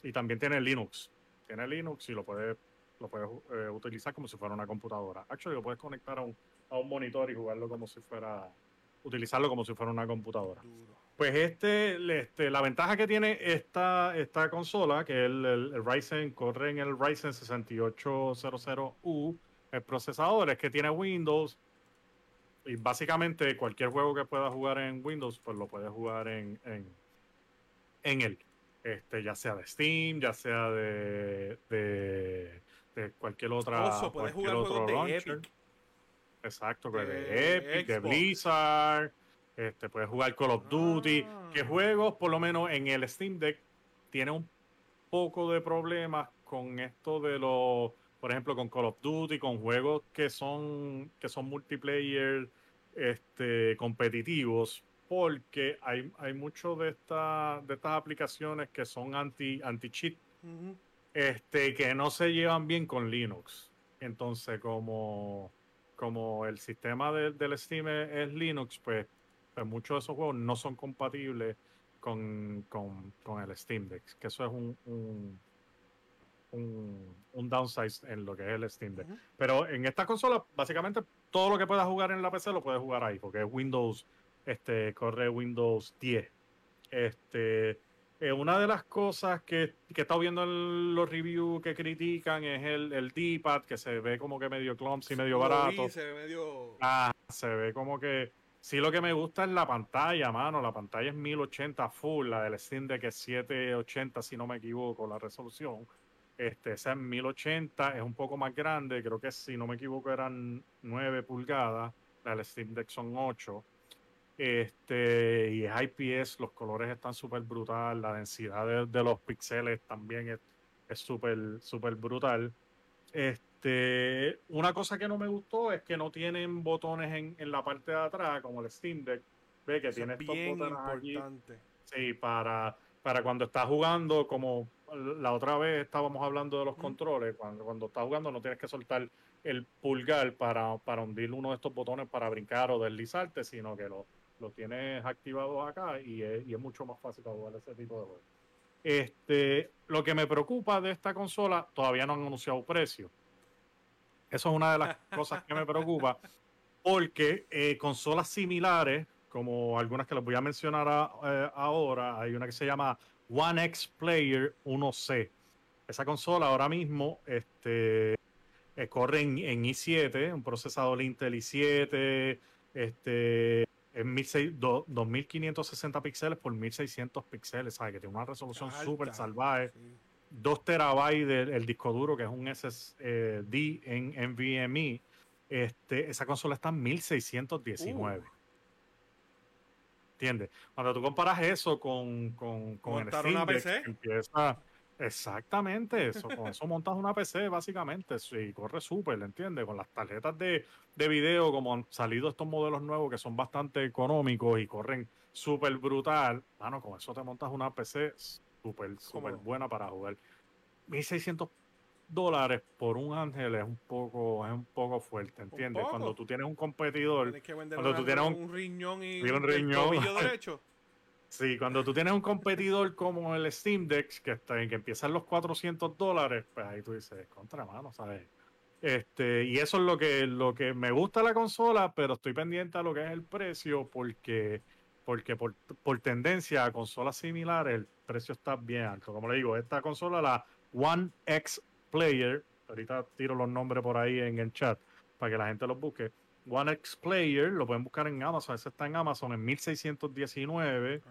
Speaker 2: Y también tiene Linux. Tiene Linux y lo puede lo puedes eh, utilizar como si fuera una computadora. Actually, lo puedes conectar a un, a un monitor y jugarlo como si fuera, utilizarlo como si fuera una computadora. Pues este, este, la ventaja que tiene esta, esta consola, que el, el, Ryzen corre en el Ryzen 6800U, el procesador es que tiene Windows y básicamente cualquier juego que pueda jugar en Windows, pues lo puedes jugar en, en, en él. Este, ya sea de Steam, ya sea de, de, de cualquier otra.
Speaker 1: Oso, puedes jugar otro juegos de Epic.
Speaker 2: Exacto, de, de Epic, de Blizzard, este, puedes jugar Call of Duty, ah. que juegos, por lo menos en el Steam Deck, tiene un poco de problemas con esto de los, por ejemplo, con Call of Duty, con juegos que son, que son multiplayer este, competitivos, porque hay, hay muchos de, esta, de estas aplicaciones que son anti, anti-cheat, este, que no se llevan bien con Linux. Entonces, como como el sistema de, del Steam es, Linux, pues, pues, muchos de esos juegos no son compatibles con, con, con el Steam Deck, que eso es un, un, un, un, downside en lo que es el Steam Deck. Pero en esta consola, básicamente todo lo que puedas jugar en la PC lo puedes jugar ahí, porque es Windows, este, corre Windows 10. Este, eh, una de las cosas que, que he estado viendo en los reviews que critican es el, el D-pad, que se ve como que medio clumsy, medio barato.
Speaker 1: se ve medio.
Speaker 2: Ah, se ve como que. Sí, lo que me gusta es la pantalla, mano. La pantalla es 1080 full, la del Steam Deck es 780, si no me equivoco, la resolución. Este, esa es 1080, es un poco más grande, creo que si no me equivoco eran 9 pulgadas, la del Steam Deck son 8. Este, y es IPS, los colores están súper brutal, la densidad de, los píxeles también es súper súper brutal. Este, una cosa que no me gustó es que no tienen botones en, en la parte de atrás, como el Steam Deck. Ve que tiene estos botones importante. Sí, para, para cuando estás jugando, como la otra vez estábamos hablando de los controles, cuando, cuando estás jugando no tienes que soltar el pulgar para, para hundir uno de estos botones para brincar o deslizarte, sino que lo, lo tienes activado acá y es, y es mucho más fácil jugar ese tipo de juegos. Este, lo que me preocupa de esta consola, todavía no han anunciado precio. Eso es una de las <laughs> cosas que me preocupa, porque eh, consolas similares, como algunas que les voy a mencionar a, eh, ahora, hay una que se llama One X Player 1C. Esa consola ahora mismo este, eh, corre en, en, i7, un procesador Intel i7, este, es 1600 do- 2560 píxeles por 1600 píxeles, ¿sabes? Que tiene una resolución súper salvaje.
Speaker 1: Sí.
Speaker 2: 2 terabytes del el disco duro, que es un SSD en NVMe. Este, esa consola está en 1619.
Speaker 1: Uh.
Speaker 2: ¿Entiendes? Cuando tú comparas eso con, con, con el Steam
Speaker 1: una
Speaker 2: Deck,
Speaker 1: PC.
Speaker 2: empieza. Exactamente, eso, con eso montas una PC básicamente sí, corre súper, ¿entiendes? Con las tarjetas de, de video, como han salido estos modelos nuevos que son bastante económicos y corren súper brutal, mano, con eso te montas una PC súper, súper buena para jugar. 1600 dólares por un ángel es un poco, es un poco fuerte, ¿entiendes?
Speaker 1: poco.
Speaker 2: Cuando tú tienes un competidor
Speaker 1: que
Speaker 2: cuando tú tienes un-
Speaker 1: un riñón y
Speaker 2: un
Speaker 1: el
Speaker 2: riñón.
Speaker 1: tobillo <laughs> derecho.
Speaker 2: Sí, cuando tú tienes un competidor como el Steam Deck, que, está, que empieza en los 400 dólares, pues ahí tú dices, contra mano, ¿sabes? Este, y eso es lo que, lo que me gusta la consola, pero estoy pendiente a lo que es el precio, porque, porque por, por tendencia a consolas similares, el precio está bien alto. Como le digo, esta consola, la One X Player, ahorita tiro los nombres por ahí en el chat para que la gente los busque. One X Player, lo pueden buscar en Amazon, ese está en Amazon en 1619.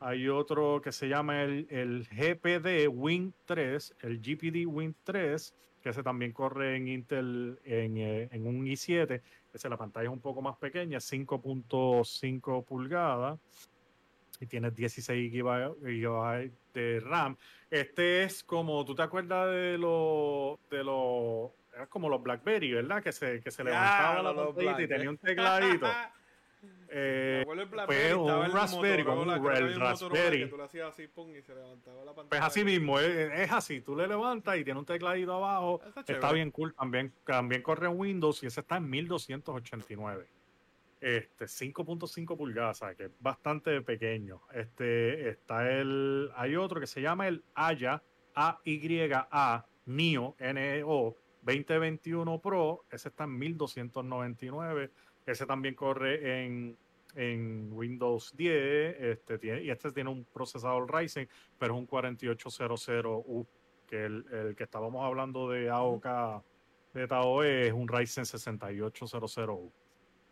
Speaker 2: Hay otro que se llama el, el GPD Win 3, el GPD Win 3, que ese también corre en Intel en, eh, en un i7. Ese la pantalla es un poco más pequeña, 5.5 pulgadas. Y tiene 16 GB gigabytes de RAM. Este es como, ¿tú te acuerdas de los de los era como los BlackBerry, ¿verdad? Que se, que se
Speaker 1: Ya, <laughs>
Speaker 2: levantaba la pantallita y tenía un tecladito. Eh, pues, un Raspberry, como un el Raspberry. Pues así mismo, es, es así, tú le levantas y tiene un tecladito abajo,
Speaker 1: Está
Speaker 2: bien cool, también, también corre Windows y ese está en 1289. Este, 5.5 pulgadas, que es bastante pequeño. Este, está el, hay otro que se llama el Aya, A-Y-A, NEO, N-E-O, 2021 Pro, ese está en 1299. Ese también corre en, en Windows 10 este, tiene, y este tiene un procesador Ryzen, pero es un 4800U, que el, el que estábamos hablando de AOK de TAOE es un Ryzen 6800U.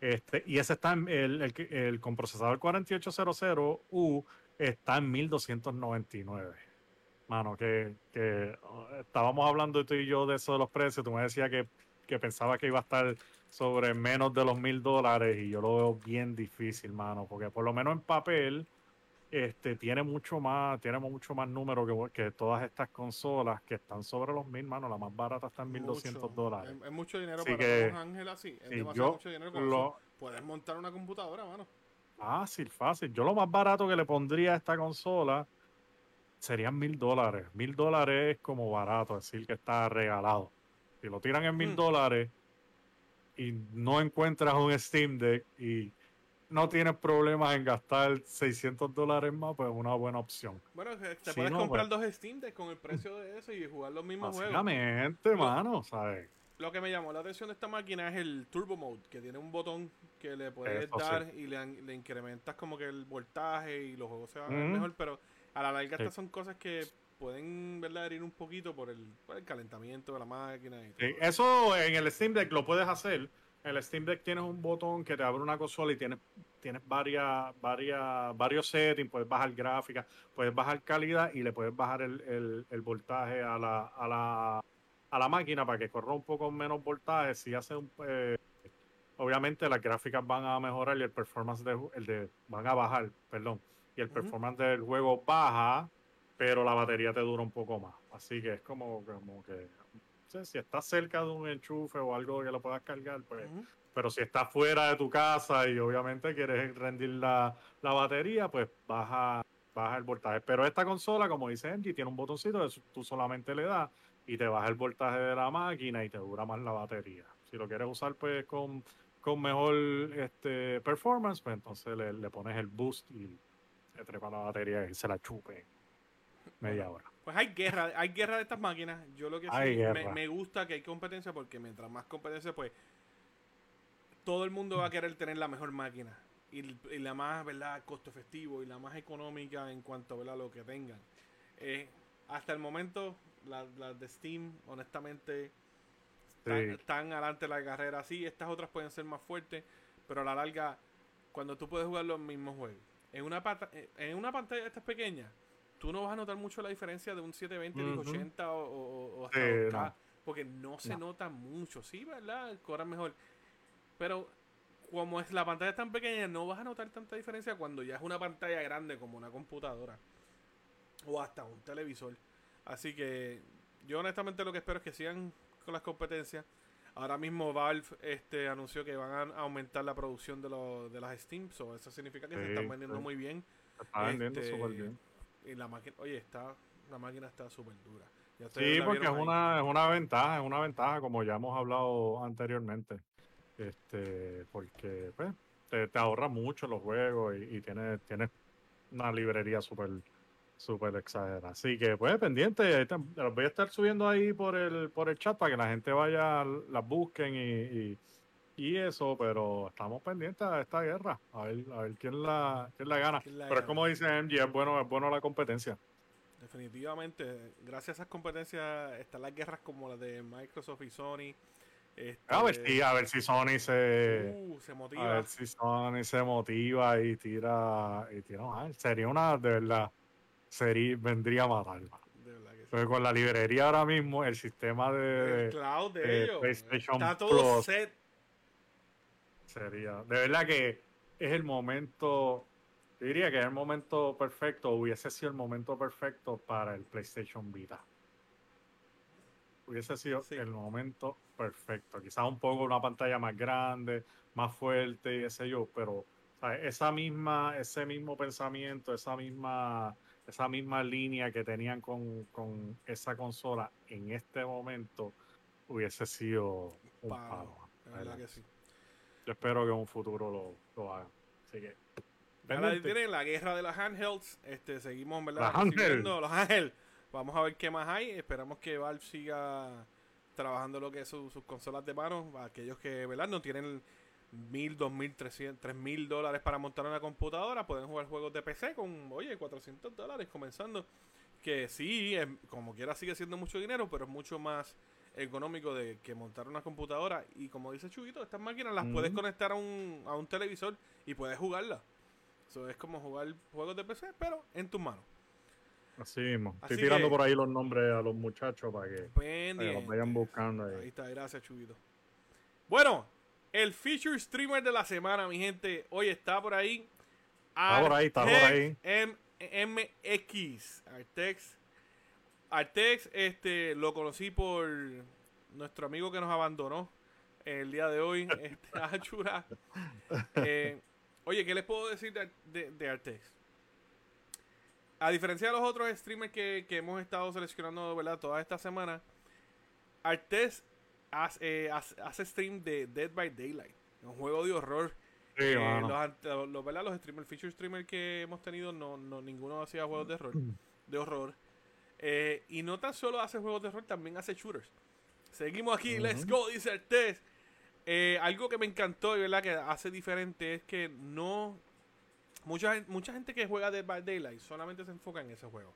Speaker 2: Este, y ese está en el, el, el con procesador 4800U está en 1299. Mano, que, que uh, estábamos hablando tú y yo de eso de los precios. Tú me decías que, que pensaba que iba a estar sobre menos de los mil dólares y yo lo veo bien difícil, mano, porque por lo menos en papel este tiene mucho más, tiene mucho más número que, que todas estas consolas que están sobre los mil, mano. La más barata está en 1200
Speaker 1: Mucho.
Speaker 2: dólares.
Speaker 1: Es, es mucho dinero
Speaker 2: Así
Speaker 1: para
Speaker 2: que-
Speaker 1: un ángel así. Es demasiado mucho dinero con
Speaker 2: lo.
Speaker 1: Puedes montar una computadora, mano.
Speaker 2: Fácil, fácil. Yo lo más barato que le pondría a esta consola serían mil dólares. Mil dólares es como barato, es decir, que está regalado. Si lo tiran en mil
Speaker 1: Mm.
Speaker 2: dólares y no encuentras un Steam Deck y no tienes problemas en gastar 600 dólares más, pues es una buena opción.
Speaker 1: Bueno, te puedes
Speaker 2: no,
Speaker 1: comprar
Speaker 2: pues.
Speaker 1: dos Steam Deck con el precio de eso y jugar los mismos juegos.
Speaker 2: Básicamente, mano, ¿sabes?
Speaker 1: Lo que me llamó la atención de esta máquina es el Turbo Mode, que tiene un botón que le puedes
Speaker 2: Eso sí.
Speaker 1: dar y le, le incrementas como que el voltaje y los juegos se van a ver mejor, pero a la larga
Speaker 2: Sí.
Speaker 1: estas son cosas que pueden ¿verdad? herir un poquito por el, por el calentamiento de la máquina y todo.
Speaker 2: Sí, eso en el Steam Deck lo puedes hacer. El Steam Deck tienes un botón que te abre una consola y tienes, tienes varias, varias, varios settings, puedes bajar gráfica, puedes bajar calidad y le puedes bajar el, el- el voltaje a la, a, la, a la máquina para que corra un poco menos voltaje. Si hace un, eh, obviamente las gráficas van a mejorar y el performance de, el de van a bajar, perdón, y el performance del juego baja, pero la batería te dura un poco más. Así que es como, como que si estás cerca de un enchufe o algo que lo puedas cargar, pues, pero si estás fuera de tu casa y obviamente quieres rendir la, la batería, pues baja, baja el voltaje. Pero esta consola, como dice Angie, tiene un botoncito que tú solamente le das y te baja el voltaje de la máquina y te dura más la batería. Si lo quieres usar pues con, con mejor este performance, pues entonces le, le pones el boost y se trepa la batería y se la chupe media hora.
Speaker 1: Pues hay guerra, hay guerra de estas máquinas. Yo lo que sí me, gusta que hay competencia porque mientras más competencia, pues todo el mundo va a querer tener la mejor máquina y, y la más, ¿verdad?, costo efectivo y la más económica en cuanto ¿verdad? a lo que tengan. Eh, hasta el momento, las de Steam, honestamente, están,
Speaker 2: Sí.
Speaker 1: están adelante de la carrera. Sí, estas otras pueden ser más fuertes, pero a la larga cuando tú puedes jugar los mismos juegos. En una, en una pantalla esta pequeña, tú no vas a notar mucho la diferencia de un 720, 1080 o, hasta 2K, porque no se nota mucho. Sí, ¿verdad? Corre mejor. Pero como es la pantalla tan pequeña, no vas a notar tanta diferencia cuando ya es una pantalla grande como una computadora o hasta un televisor. Así que yo honestamente lo que espero es que sigan con las competencias. Ahora mismo Valve este, anunció que van a aumentar la producción de, lo, de las Steam, so eso significa que se están vendiendo muy bien.
Speaker 2: Se están vendiendo este, súper bien.
Speaker 1: Y la máquina, oye, está, la máquina está súper dura.
Speaker 2: sí, porque es una, es una ventaja, es una ventaja, como ya hemos hablado anteriormente. Este, porque pues, te, te ahorra mucho los juegos y, y tienes, tienes una librería súper Súper exagerada. Así que, pues, pendiente. Los voy a estar subiendo ahí por el, por el chat para que la gente vaya, las busquen y, y, eso. Pero estamos pendientes a esta guerra. A ver, a ver quién la, quién la gana. pero es como dice MG, es bueno, es bueno la competencia.
Speaker 1: Definitivamente. Gracias a esas competencias están las guerras como las de Microsoft y Sony.
Speaker 2: Este, a ver si, a ver si Sony se,
Speaker 1: uh, se motiva.
Speaker 2: A ver si Sony se motiva y tira, y tira Sería una, de verdad sería, vendría a matar. Con la librería ahora mismo, el sistema de,
Speaker 1: cloud de,
Speaker 2: PlayStation
Speaker 1: está todo set.
Speaker 2: Sería. De verdad que es el momento. diría que es el momento perfecto, hubiese sido el momento perfecto para el PlayStation Vita. Hubiese sido el momento perfecto. Quizás un poco una pantalla más grande, más fuerte y ese yo, pero esa misma, ese mismo pensamiento, esa misma esa misma línea que tenían con, esa consola en este momento hubiese sido un palo. Yo espero que en un futuro lo, lo hagan. Así que.
Speaker 1: Ahora tienen la guerra de las handhelds. Este, seguimos, ¿verdad?
Speaker 2: Los
Speaker 1: handhelds. Vamos a ver qué más hay. Esperamos que Valve siga trabajando lo que es sus consolas de mano. Aquellos que, ¿verdad? No tienen mil, dos mil, trescientos, tres mil dólares para montar una computadora, pueden jugar juegos de PC con, oye, 400 dólares comenzando. Que sí, como quiera sigue siendo mucho dinero, pero es mucho más económico de que montar una computadora. Y como dice Chuguito, estas máquinas las puedes conectar a un, a un televisor y puedes jugarlas. Eso es como jugar juegos de PC, pero en tus manos.
Speaker 2: Así mismo. Estoy tirando por ahí los nombres a los muchachos para que, los vayan buscando ahí.
Speaker 1: Ahí está, gracias, Chuguito. Bueno, el feature streamer de la semana, mi gente. Hoy está por ahí.
Speaker 2: Está por ahí, está por ahí.
Speaker 1: MX. Artex. Artex, este, lo conocí por nuestro amigo que nos abandonó el día de hoy, <laughs> este, Achura. Eh, oye, ¿qué les puedo decir de, Artex? A diferencia de los otros streamers que, que hemos estado seleccionando, ¿verdad? Toda esta semana, Artex eh, hace, hace, stream de Dead by Daylight, un juego de horror.
Speaker 2: Eh,
Speaker 1: los, los, ¿verdad? los streamers, feature streamers que hemos tenido, no, no ninguno hacía juegos de horror. De horror. Eh, y no tan solo hace juegos de horror, también hace shooters. Seguimos aquí, let's go, dice el test. algo que me encantó y ¿verdad? que hace diferente es que no. Mucha, mucha gente que juega Dead by Daylight solamente se enfoca en ese juego.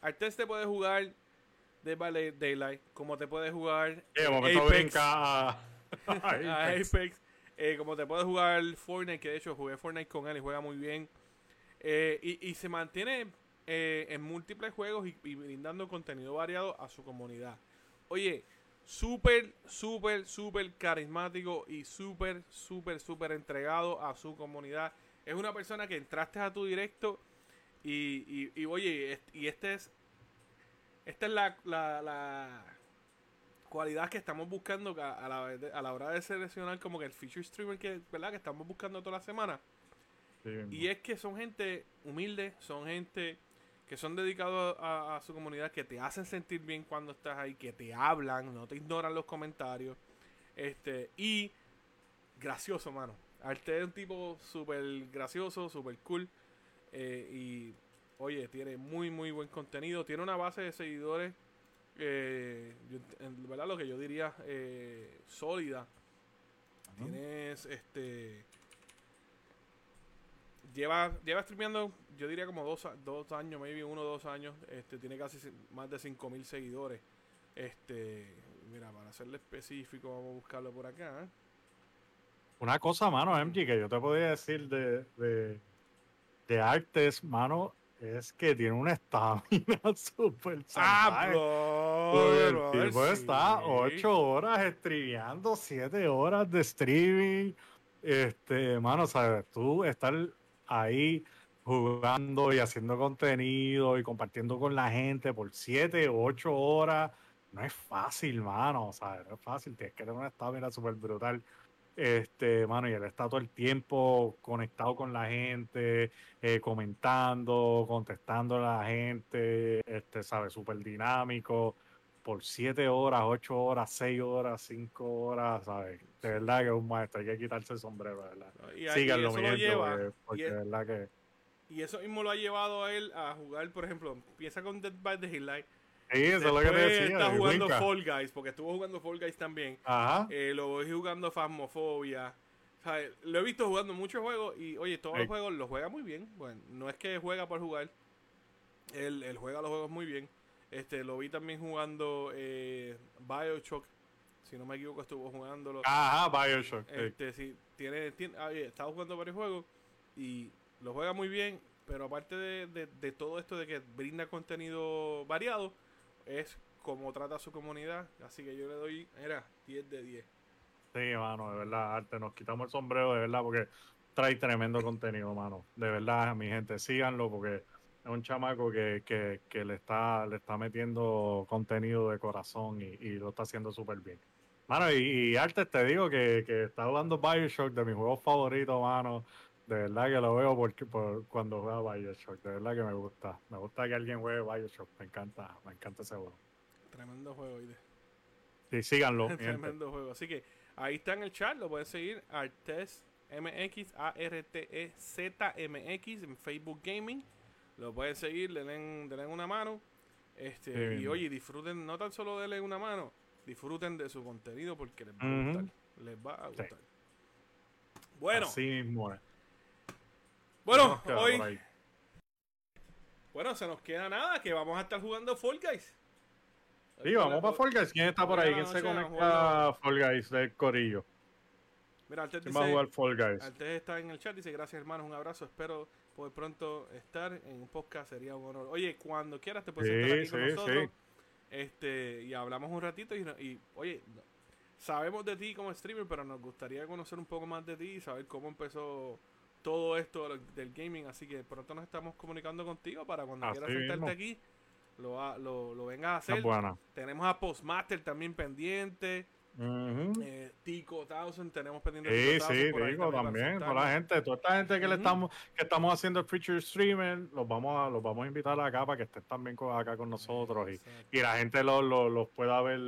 Speaker 1: Artes te puede jugar de Ballet Daylight, como te puedes jugar <laughs>
Speaker 2: Apex,
Speaker 1: Apex. Eh, como te puedes jugar Fortnite, que de hecho jugué Fortnite con él y juega muy bien. Eh, y, se mantiene eh, en múltiples juegos y, brindando contenido variado a su comunidad. Oye, súper, súper, súper carismático y súper, súper, súper entregado a su comunidad. Es una persona que entraste a tu directo y, y oye, y este es esta es la, la, cualidad que estamos buscando a la, a la hora de seleccionar como que el feature streamer que, ¿verdad? que estamos buscando toda la semana. y es que son gente humilde, son gente que son dedicados a, su comunidad, que te hacen sentir bien cuando estás ahí, que te hablan, no te ignoran los comentarios. Este, y gracioso, mano. Arte es un tipo súper gracioso, súper cool. Eh, y Oye, tiene muy, muy buen contenido. Tiene una base de seguidores, eh, ¿verdad? Lo que yo diría eh, sólida. Tienes, este... Lleva, lleva streameando, yo diría como dos, dos años, maybe uno o dos años. Este, tiene casi más de 5000 seguidores. Este, mira, para serle específico, vamos a buscarlo por acá.
Speaker 2: una cosa, mano, MG, que yo te podía decir de, de, de Artes, mano, es que tiene una estamina <laughs> súper
Speaker 1: Ah, bro,
Speaker 2: El tipo
Speaker 1: sí.
Speaker 2: está ocho horas streameando, siete horas de streaming. Este, mano, sabes, tú estar ahí jugando y haciendo contenido y compartiendo con la gente por siete o ocho horas, no es fácil, mano, ¿sabes? No es fácil, tienes que tener una estamina súper brutal. Este, mano, y él está todo el tiempo conectado con la gente, eh, comentando, contestando a la gente, este, ¿sabes? Súper dinámico, por siete horas, ocho horas, seis horas, cinco horas, ¿sabes? De verdad que es un maestro, hay que quitarse el sombrero, ¿verdad?
Speaker 1: Y,
Speaker 2: Síganlo,
Speaker 1: y lleva.
Speaker 2: porque, porque
Speaker 1: y,
Speaker 2: verdad que...
Speaker 1: y eso mismo lo ha llevado a él a jugar, por ejemplo, empieza con Dead by Daylight.
Speaker 2: Sí, eso es lo que te decía.
Speaker 1: está jugando
Speaker 2: Winca.
Speaker 1: Fall Guys, porque estuvo jugando Fall Guys también.
Speaker 2: Ajá.
Speaker 1: Eh, lo voy jugando Phasmophobia. O sea, lo he visto jugando muchos juegos y, oye, todos
Speaker 2: Ey.
Speaker 1: los juegos los juega muy bien. Bueno, no es que juega por jugar. Él, él juega los juegos muy bien. Este, lo vi también jugando eh, Bioshock. Si no me equivoco, estuvo jugándolo.
Speaker 2: Ajá, Bioshock.
Speaker 1: Este, sí, tiene, tiene ah, estaba jugando varios juegos y lo juega muy bien, pero aparte de, de- de todo esto de que brinda contenido variado, es como trata a su comunidad. Así que yo le doy, era 10 de 10.
Speaker 2: Sí, mano, de verdad, Arte, nos quitamos el sombrero, de verdad, porque trae tremendo contenido, mano. De verdad, mi gente, síganlo, porque es un chamaco que, que, que le está le está metiendo contenido de corazón y, y lo está haciendo súper bien. Mano, y, y Arte, te digo que, que está jugando Bioshock, de mis juegos favoritos, mano. De verdad que lo veo porque, por, cuando juega Bioshock, de verdad que me gusta. Me gusta que alguien juegue Bioshock, me encanta, me encanta ese juego.
Speaker 1: Tremendo juego, ¿oíste?
Speaker 2: Sí, síganlo. <laughs>
Speaker 1: Tremendo juego. Así que ahí está en el chat, lo pueden seguir. Artes MX, A-R-T-E-Z-M-X en Facebook Gaming. Lo pueden seguir, le den, denle una mano. Este, y oye, disfruten, no tan solo denle una mano, disfruten de su contenido porque les va a gustar. Les va a
Speaker 2: Sí.
Speaker 1: gustar. Bueno,
Speaker 2: Así mismo
Speaker 1: bueno, hoy, bueno, se nos queda nada, que vamos a estar jugando Fall Guys.
Speaker 2: Sí, vamos para Fall Guys. ¿Quién está por ahí? ¿Quién se conecta a Fall Guys del Corillo?
Speaker 1: Mira, Artes
Speaker 2: ¿Quién va a
Speaker 1: dice,
Speaker 2: jugar Fall Guys?
Speaker 1: Artes está en el chat, dice gracias hermanos, un abrazo, espero poder pronto estar en un podcast, sería un honor. Oye, cuando quieras te puedes
Speaker 2: Sí,
Speaker 1: sentar aquí con
Speaker 2: sí,
Speaker 1: nosotros.
Speaker 2: sí.
Speaker 1: Este, y hablamos un ratito y, oye, no- sabemos de ti como streamer, pero nos gustaría conocer un poco más de ti y saber cómo empezó todo esto del- gaming, así que pronto nos estamos comunicando contigo para cuando
Speaker 2: Así
Speaker 1: quieras sentarte
Speaker 2: mismo.
Speaker 1: aquí, lo, lo, lo vengas a hacer. Tenemos a Postmaster también pendiente.
Speaker 2: Ujú.
Speaker 1: Eh, Tico Thousand, tenemos pendiente
Speaker 2: Sí,
Speaker 1: Tico
Speaker 2: sí,
Speaker 1: para
Speaker 2: también, toda la gente, toda esta gente que le estamos, que estamos haciendo el feature streamer, los vamos a, los vamos a invitar acá para que estén también con- acá con nosotros y, y la gente los los- los pueda ver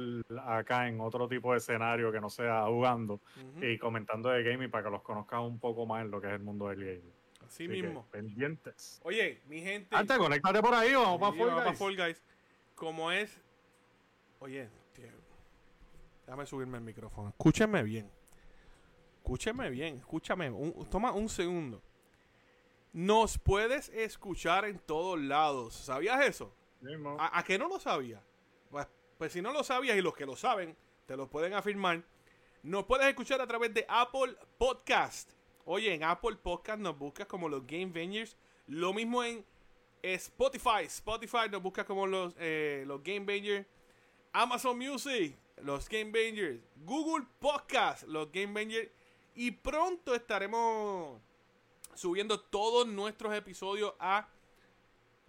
Speaker 2: acá en otro tipo de escenario que no sea jugando y comentando de gaming para que los conozcan un poco más en lo que es el mundo del gaming.
Speaker 1: Así
Speaker 2: Así que,
Speaker 1: mismo.
Speaker 2: pendientes.
Speaker 1: Oye, mi gente.
Speaker 2: Arte, conéctate por ahí, vamos
Speaker 1: Sí,
Speaker 2: para Fall Guys.
Speaker 1: Fall Guys. Como es. Oye, déjame subirme el micrófono. Escúchame bien. Escúchame bien. Escúchame. un- toma un segundo. Nos puedes escuchar en todos lados. ¿Sabías eso? ¿A, a qué no lo sabía? Pues, pues si no lo sabías y los que lo saben, te lo pueden afirmar. Nos puedes escuchar a través de Apple Podcast. Oye, en Apple Podcast nos buscas como los Game Vengers. Lo mismo en Spotify. Spotify nos buscas como los, eh, los Game Vengers. Amazon Music, los Game Vengers. Google Podcast, los Game Vengers. Y pronto estaremos subiendo todos nuestros episodios a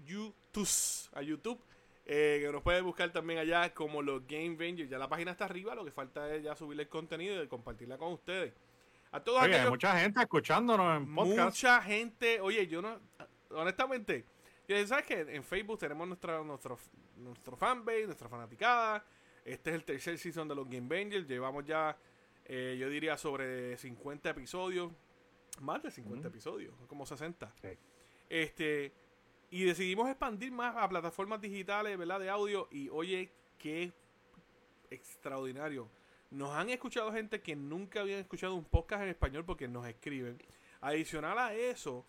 Speaker 1: YouTube. A YouTube. eh, que nos puede buscar también allá como los Game Vengers. Ya la página está arriba. Lo que falta es ya subirle el contenido y compartirla con ustedes. A todos
Speaker 2: Oye, hay mucha gente escuchándonos en podcast.
Speaker 1: Mucha gente, oye, yo no, honestamente, ¿sabes que En Facebook tenemos nuestra, nuestro, nuestro fanbase, nuestra fanaticada. Este es el tercer season de los Game Bangers. Llevamos ya, eh, yo diría, sobre 50 episodios. Más de 50
Speaker 2: Ujú.
Speaker 1: episodios, como 60.
Speaker 2: Sí.
Speaker 1: Este, y decidimos expandir más a plataformas digitales, ¿verdad? De audio. Y oye, qué extraordinario. Nos han escuchado gente que nunca habían escuchado un podcast en español porque nos escriben. Adicional a eso,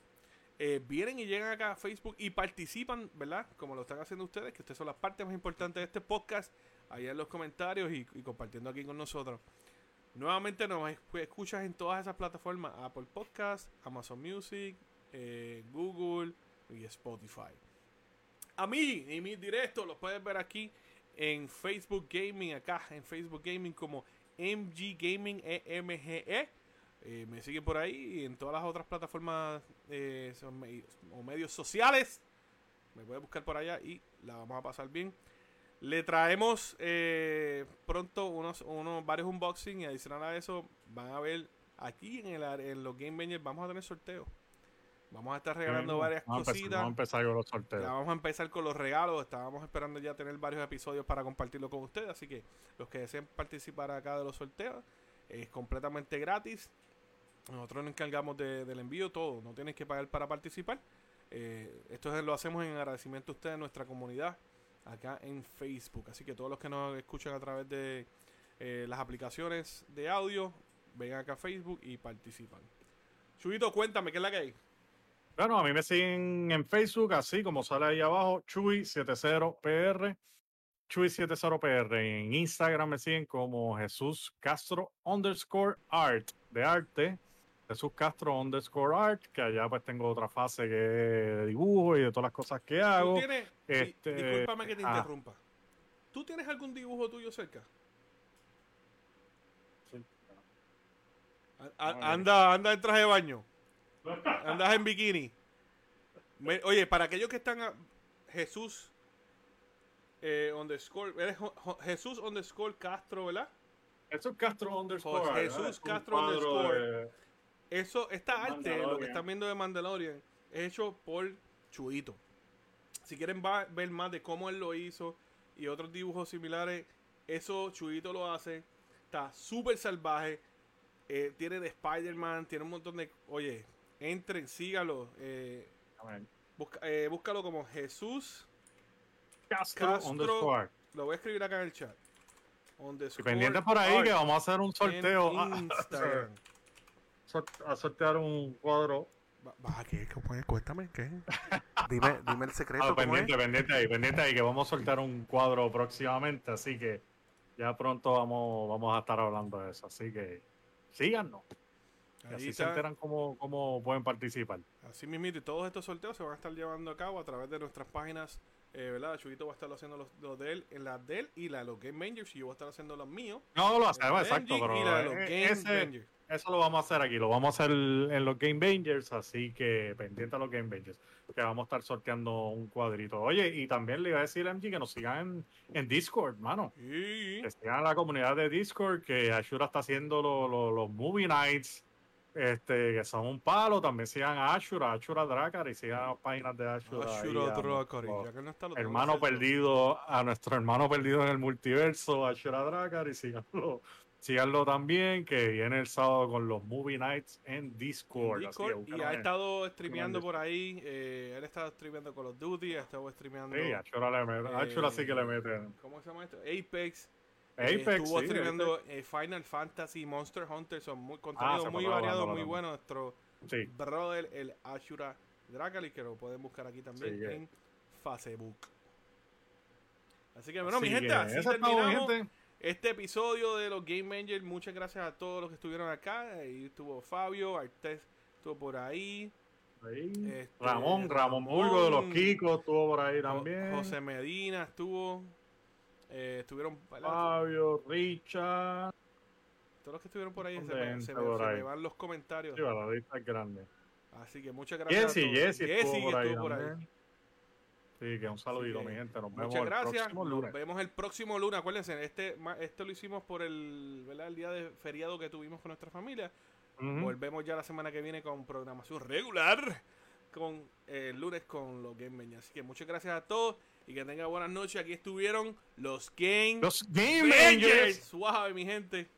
Speaker 1: eh, vienen y llegan acá a Facebook y participan, ¿verdad? Como lo están haciendo ustedes, que ustedes son las partes más importantes de este podcast, allá en los comentarios y, compartiendo aquí con nosotros. Nuevamente nos escuchas en todas esas plataformas, Apple Podcast, Amazon Music, eh, Google y Spotify. A mí y mis directos los puedes ver aquí en Facebook Gaming, acá en Facebook Gaming como MG Gaming EMGE. Eh, me siguen por ahí y en todas las otras plataformas eh, o medios sociales. Me puedes buscar por allá y la vamos a pasar bien. Le traemos eh, pronto unos, unos varios unboxing y adicional a eso van a ver aquí en, el, en los Game Bangers vamos a tener sorteos. Vamos a estar regalando varias cositas.
Speaker 2: vamos a empezar con los sorteos.
Speaker 1: vamos a empezar con los regalos. Estábamos esperando ya tener varios episodios para compartirlo con ustedes. Así que los que deseen participar acá de los sorteos es completamente gratis. Nosotros nos encargamos del envío, todo. No tienes que pagar para participar. Eh, esto lo hacemos en agradecimiento a ustedes, nuestra comunidad acá en Facebook. Así que todos los que nos escuchan a través de eh, las aplicaciones de audio, vengan acá a Facebook y participan. Chubito, cuéntame, ¿qué es la que hay?
Speaker 2: Bueno, a mí me siguen en Facebook, así como sale ahí abajo, Chuy70PR, Chuy70PR. En Instagram me siguen como Jesús Castro underscore art, de arte. Jesús Castro underscore art, que allá pues tengo otra fase que de dibujo y de todas las cosas que hago. ¿Tú tienes,
Speaker 1: este, discúlpame que te ah. interrumpa. ¿Tú tienes algún dibujo tuyo cerca? Sí. anda, anda en traje de baño. Andas en bikini. oye, para aquellos que están a, Jesús eh, underscore, eres Jesús underscore Castro, ¿verdad?
Speaker 2: Jesús Castro underscore.
Speaker 1: Jesús Castro underscore. Eso, esta arte, lo que están viendo de Mandalorian, es hecho por Chuito. Si quieren ver más de cómo él lo hizo y otros dibujos similares, eso Chuito lo hace. Está súper salvaje. Eh, tiene de Spider-Man, tiene un montón de... Oye, entren, sígalo. Eh, eh, búscalo como Jesús
Speaker 2: Castro,
Speaker 1: Lo voy a escribir acá en el chat.
Speaker 2: Y pendiente por ahí que vamos a hacer un sorteo. <laughs> a sortear un cuadro.
Speaker 1: Va, ¿qué? Cuéntame, ¿qué? Dime, dime el secreto. Ah,
Speaker 2: pendiente, pendiente ahí, pendiente ahí, que vamos a soltar un cuadro próximamente, así que ya pronto vamos, vamos a estar hablando de eso. Así que síganos. Y así se enteran cómo, cómo pueden participar.
Speaker 1: Así mismo, y todos estos sorteos se van a estar llevando a cabo a través de nuestras páginas eh, ¿verdad? Chuyito va a estar haciendo los, de él, en las de él y la de los Game Mangers, y yo voy a estar haciendo los míos.
Speaker 2: No, lo hacemos, exacto, pero eso lo vamos a hacer aquí, lo vamos a hacer en los Game Bangers, así que pendiente a los Game Bangers, que vamos a estar sorteando un cuadrito. Oye, y también le iba a decir a MG que nos sigan en, Discord, mano. Que sigan la comunidad de Discord, que Ashura está haciendo los Movie Nights este, que son un palo. También sigan a Ashura, Ashura Dracar y sigan las páginas de Ashura. Ashura Dracar, hermano perdido, a nuestro hermano perdido en el multiverso, Ashura Dracar, y síganlo, síganlo también, que viene el sábado con los Movie Nights en Discord.
Speaker 1: y ha estado streameando por ahí. Eh, él está streameando Call of Duty, ha estado streameando.
Speaker 2: Sí, Ashura, le mete, Ashura sí que le mete.
Speaker 1: ¿Cómo se llama esto? Apex. Apex, estuvo escribiendo eh, Final Fantasy, Monster Hunter, son muy ah, muy variado, muy bueno. Nuestro brother, el Ashura Dracali, que lo pueden buscar aquí también en Facebook. Así que bueno, mi gente, así terminamos este episodio de los Game Mangers. Muchas gracias a todos los que estuvieron acá. Ahí estuvo Fabio, Artes estuvo por ahí.
Speaker 2: Este, Ramón, Ramón Burgo de los Kikos estuvo por ahí también.
Speaker 1: José Medina estuvo. Eh, estuvieron
Speaker 2: Fabio, Richard.
Speaker 1: Todos los que estuvieron por ahí se, me, se, me, van los comentarios.
Speaker 2: Sí, la lista es grande.
Speaker 1: Así que muchas gracias.
Speaker 2: Jesse, Jesse estuvo, por ahí, por ahí. Sí, que un saludito, mi gente. Nos
Speaker 1: muchas
Speaker 2: vemos
Speaker 1: gracias. El próximo lunes. Nos vemos el próximo lunes. Acuérdense, este, esto lo hicimos por el, ¿verdad? el día de feriado que tuvimos con nuestra familia. Volvemos ya la semana que viene con programación regular. Con eh, el lunes con los Game Así que muchas gracias a todos y que tenga buenas noches. Aquí estuvieron los Game,
Speaker 2: los Game.
Speaker 1: Suave, mi gente.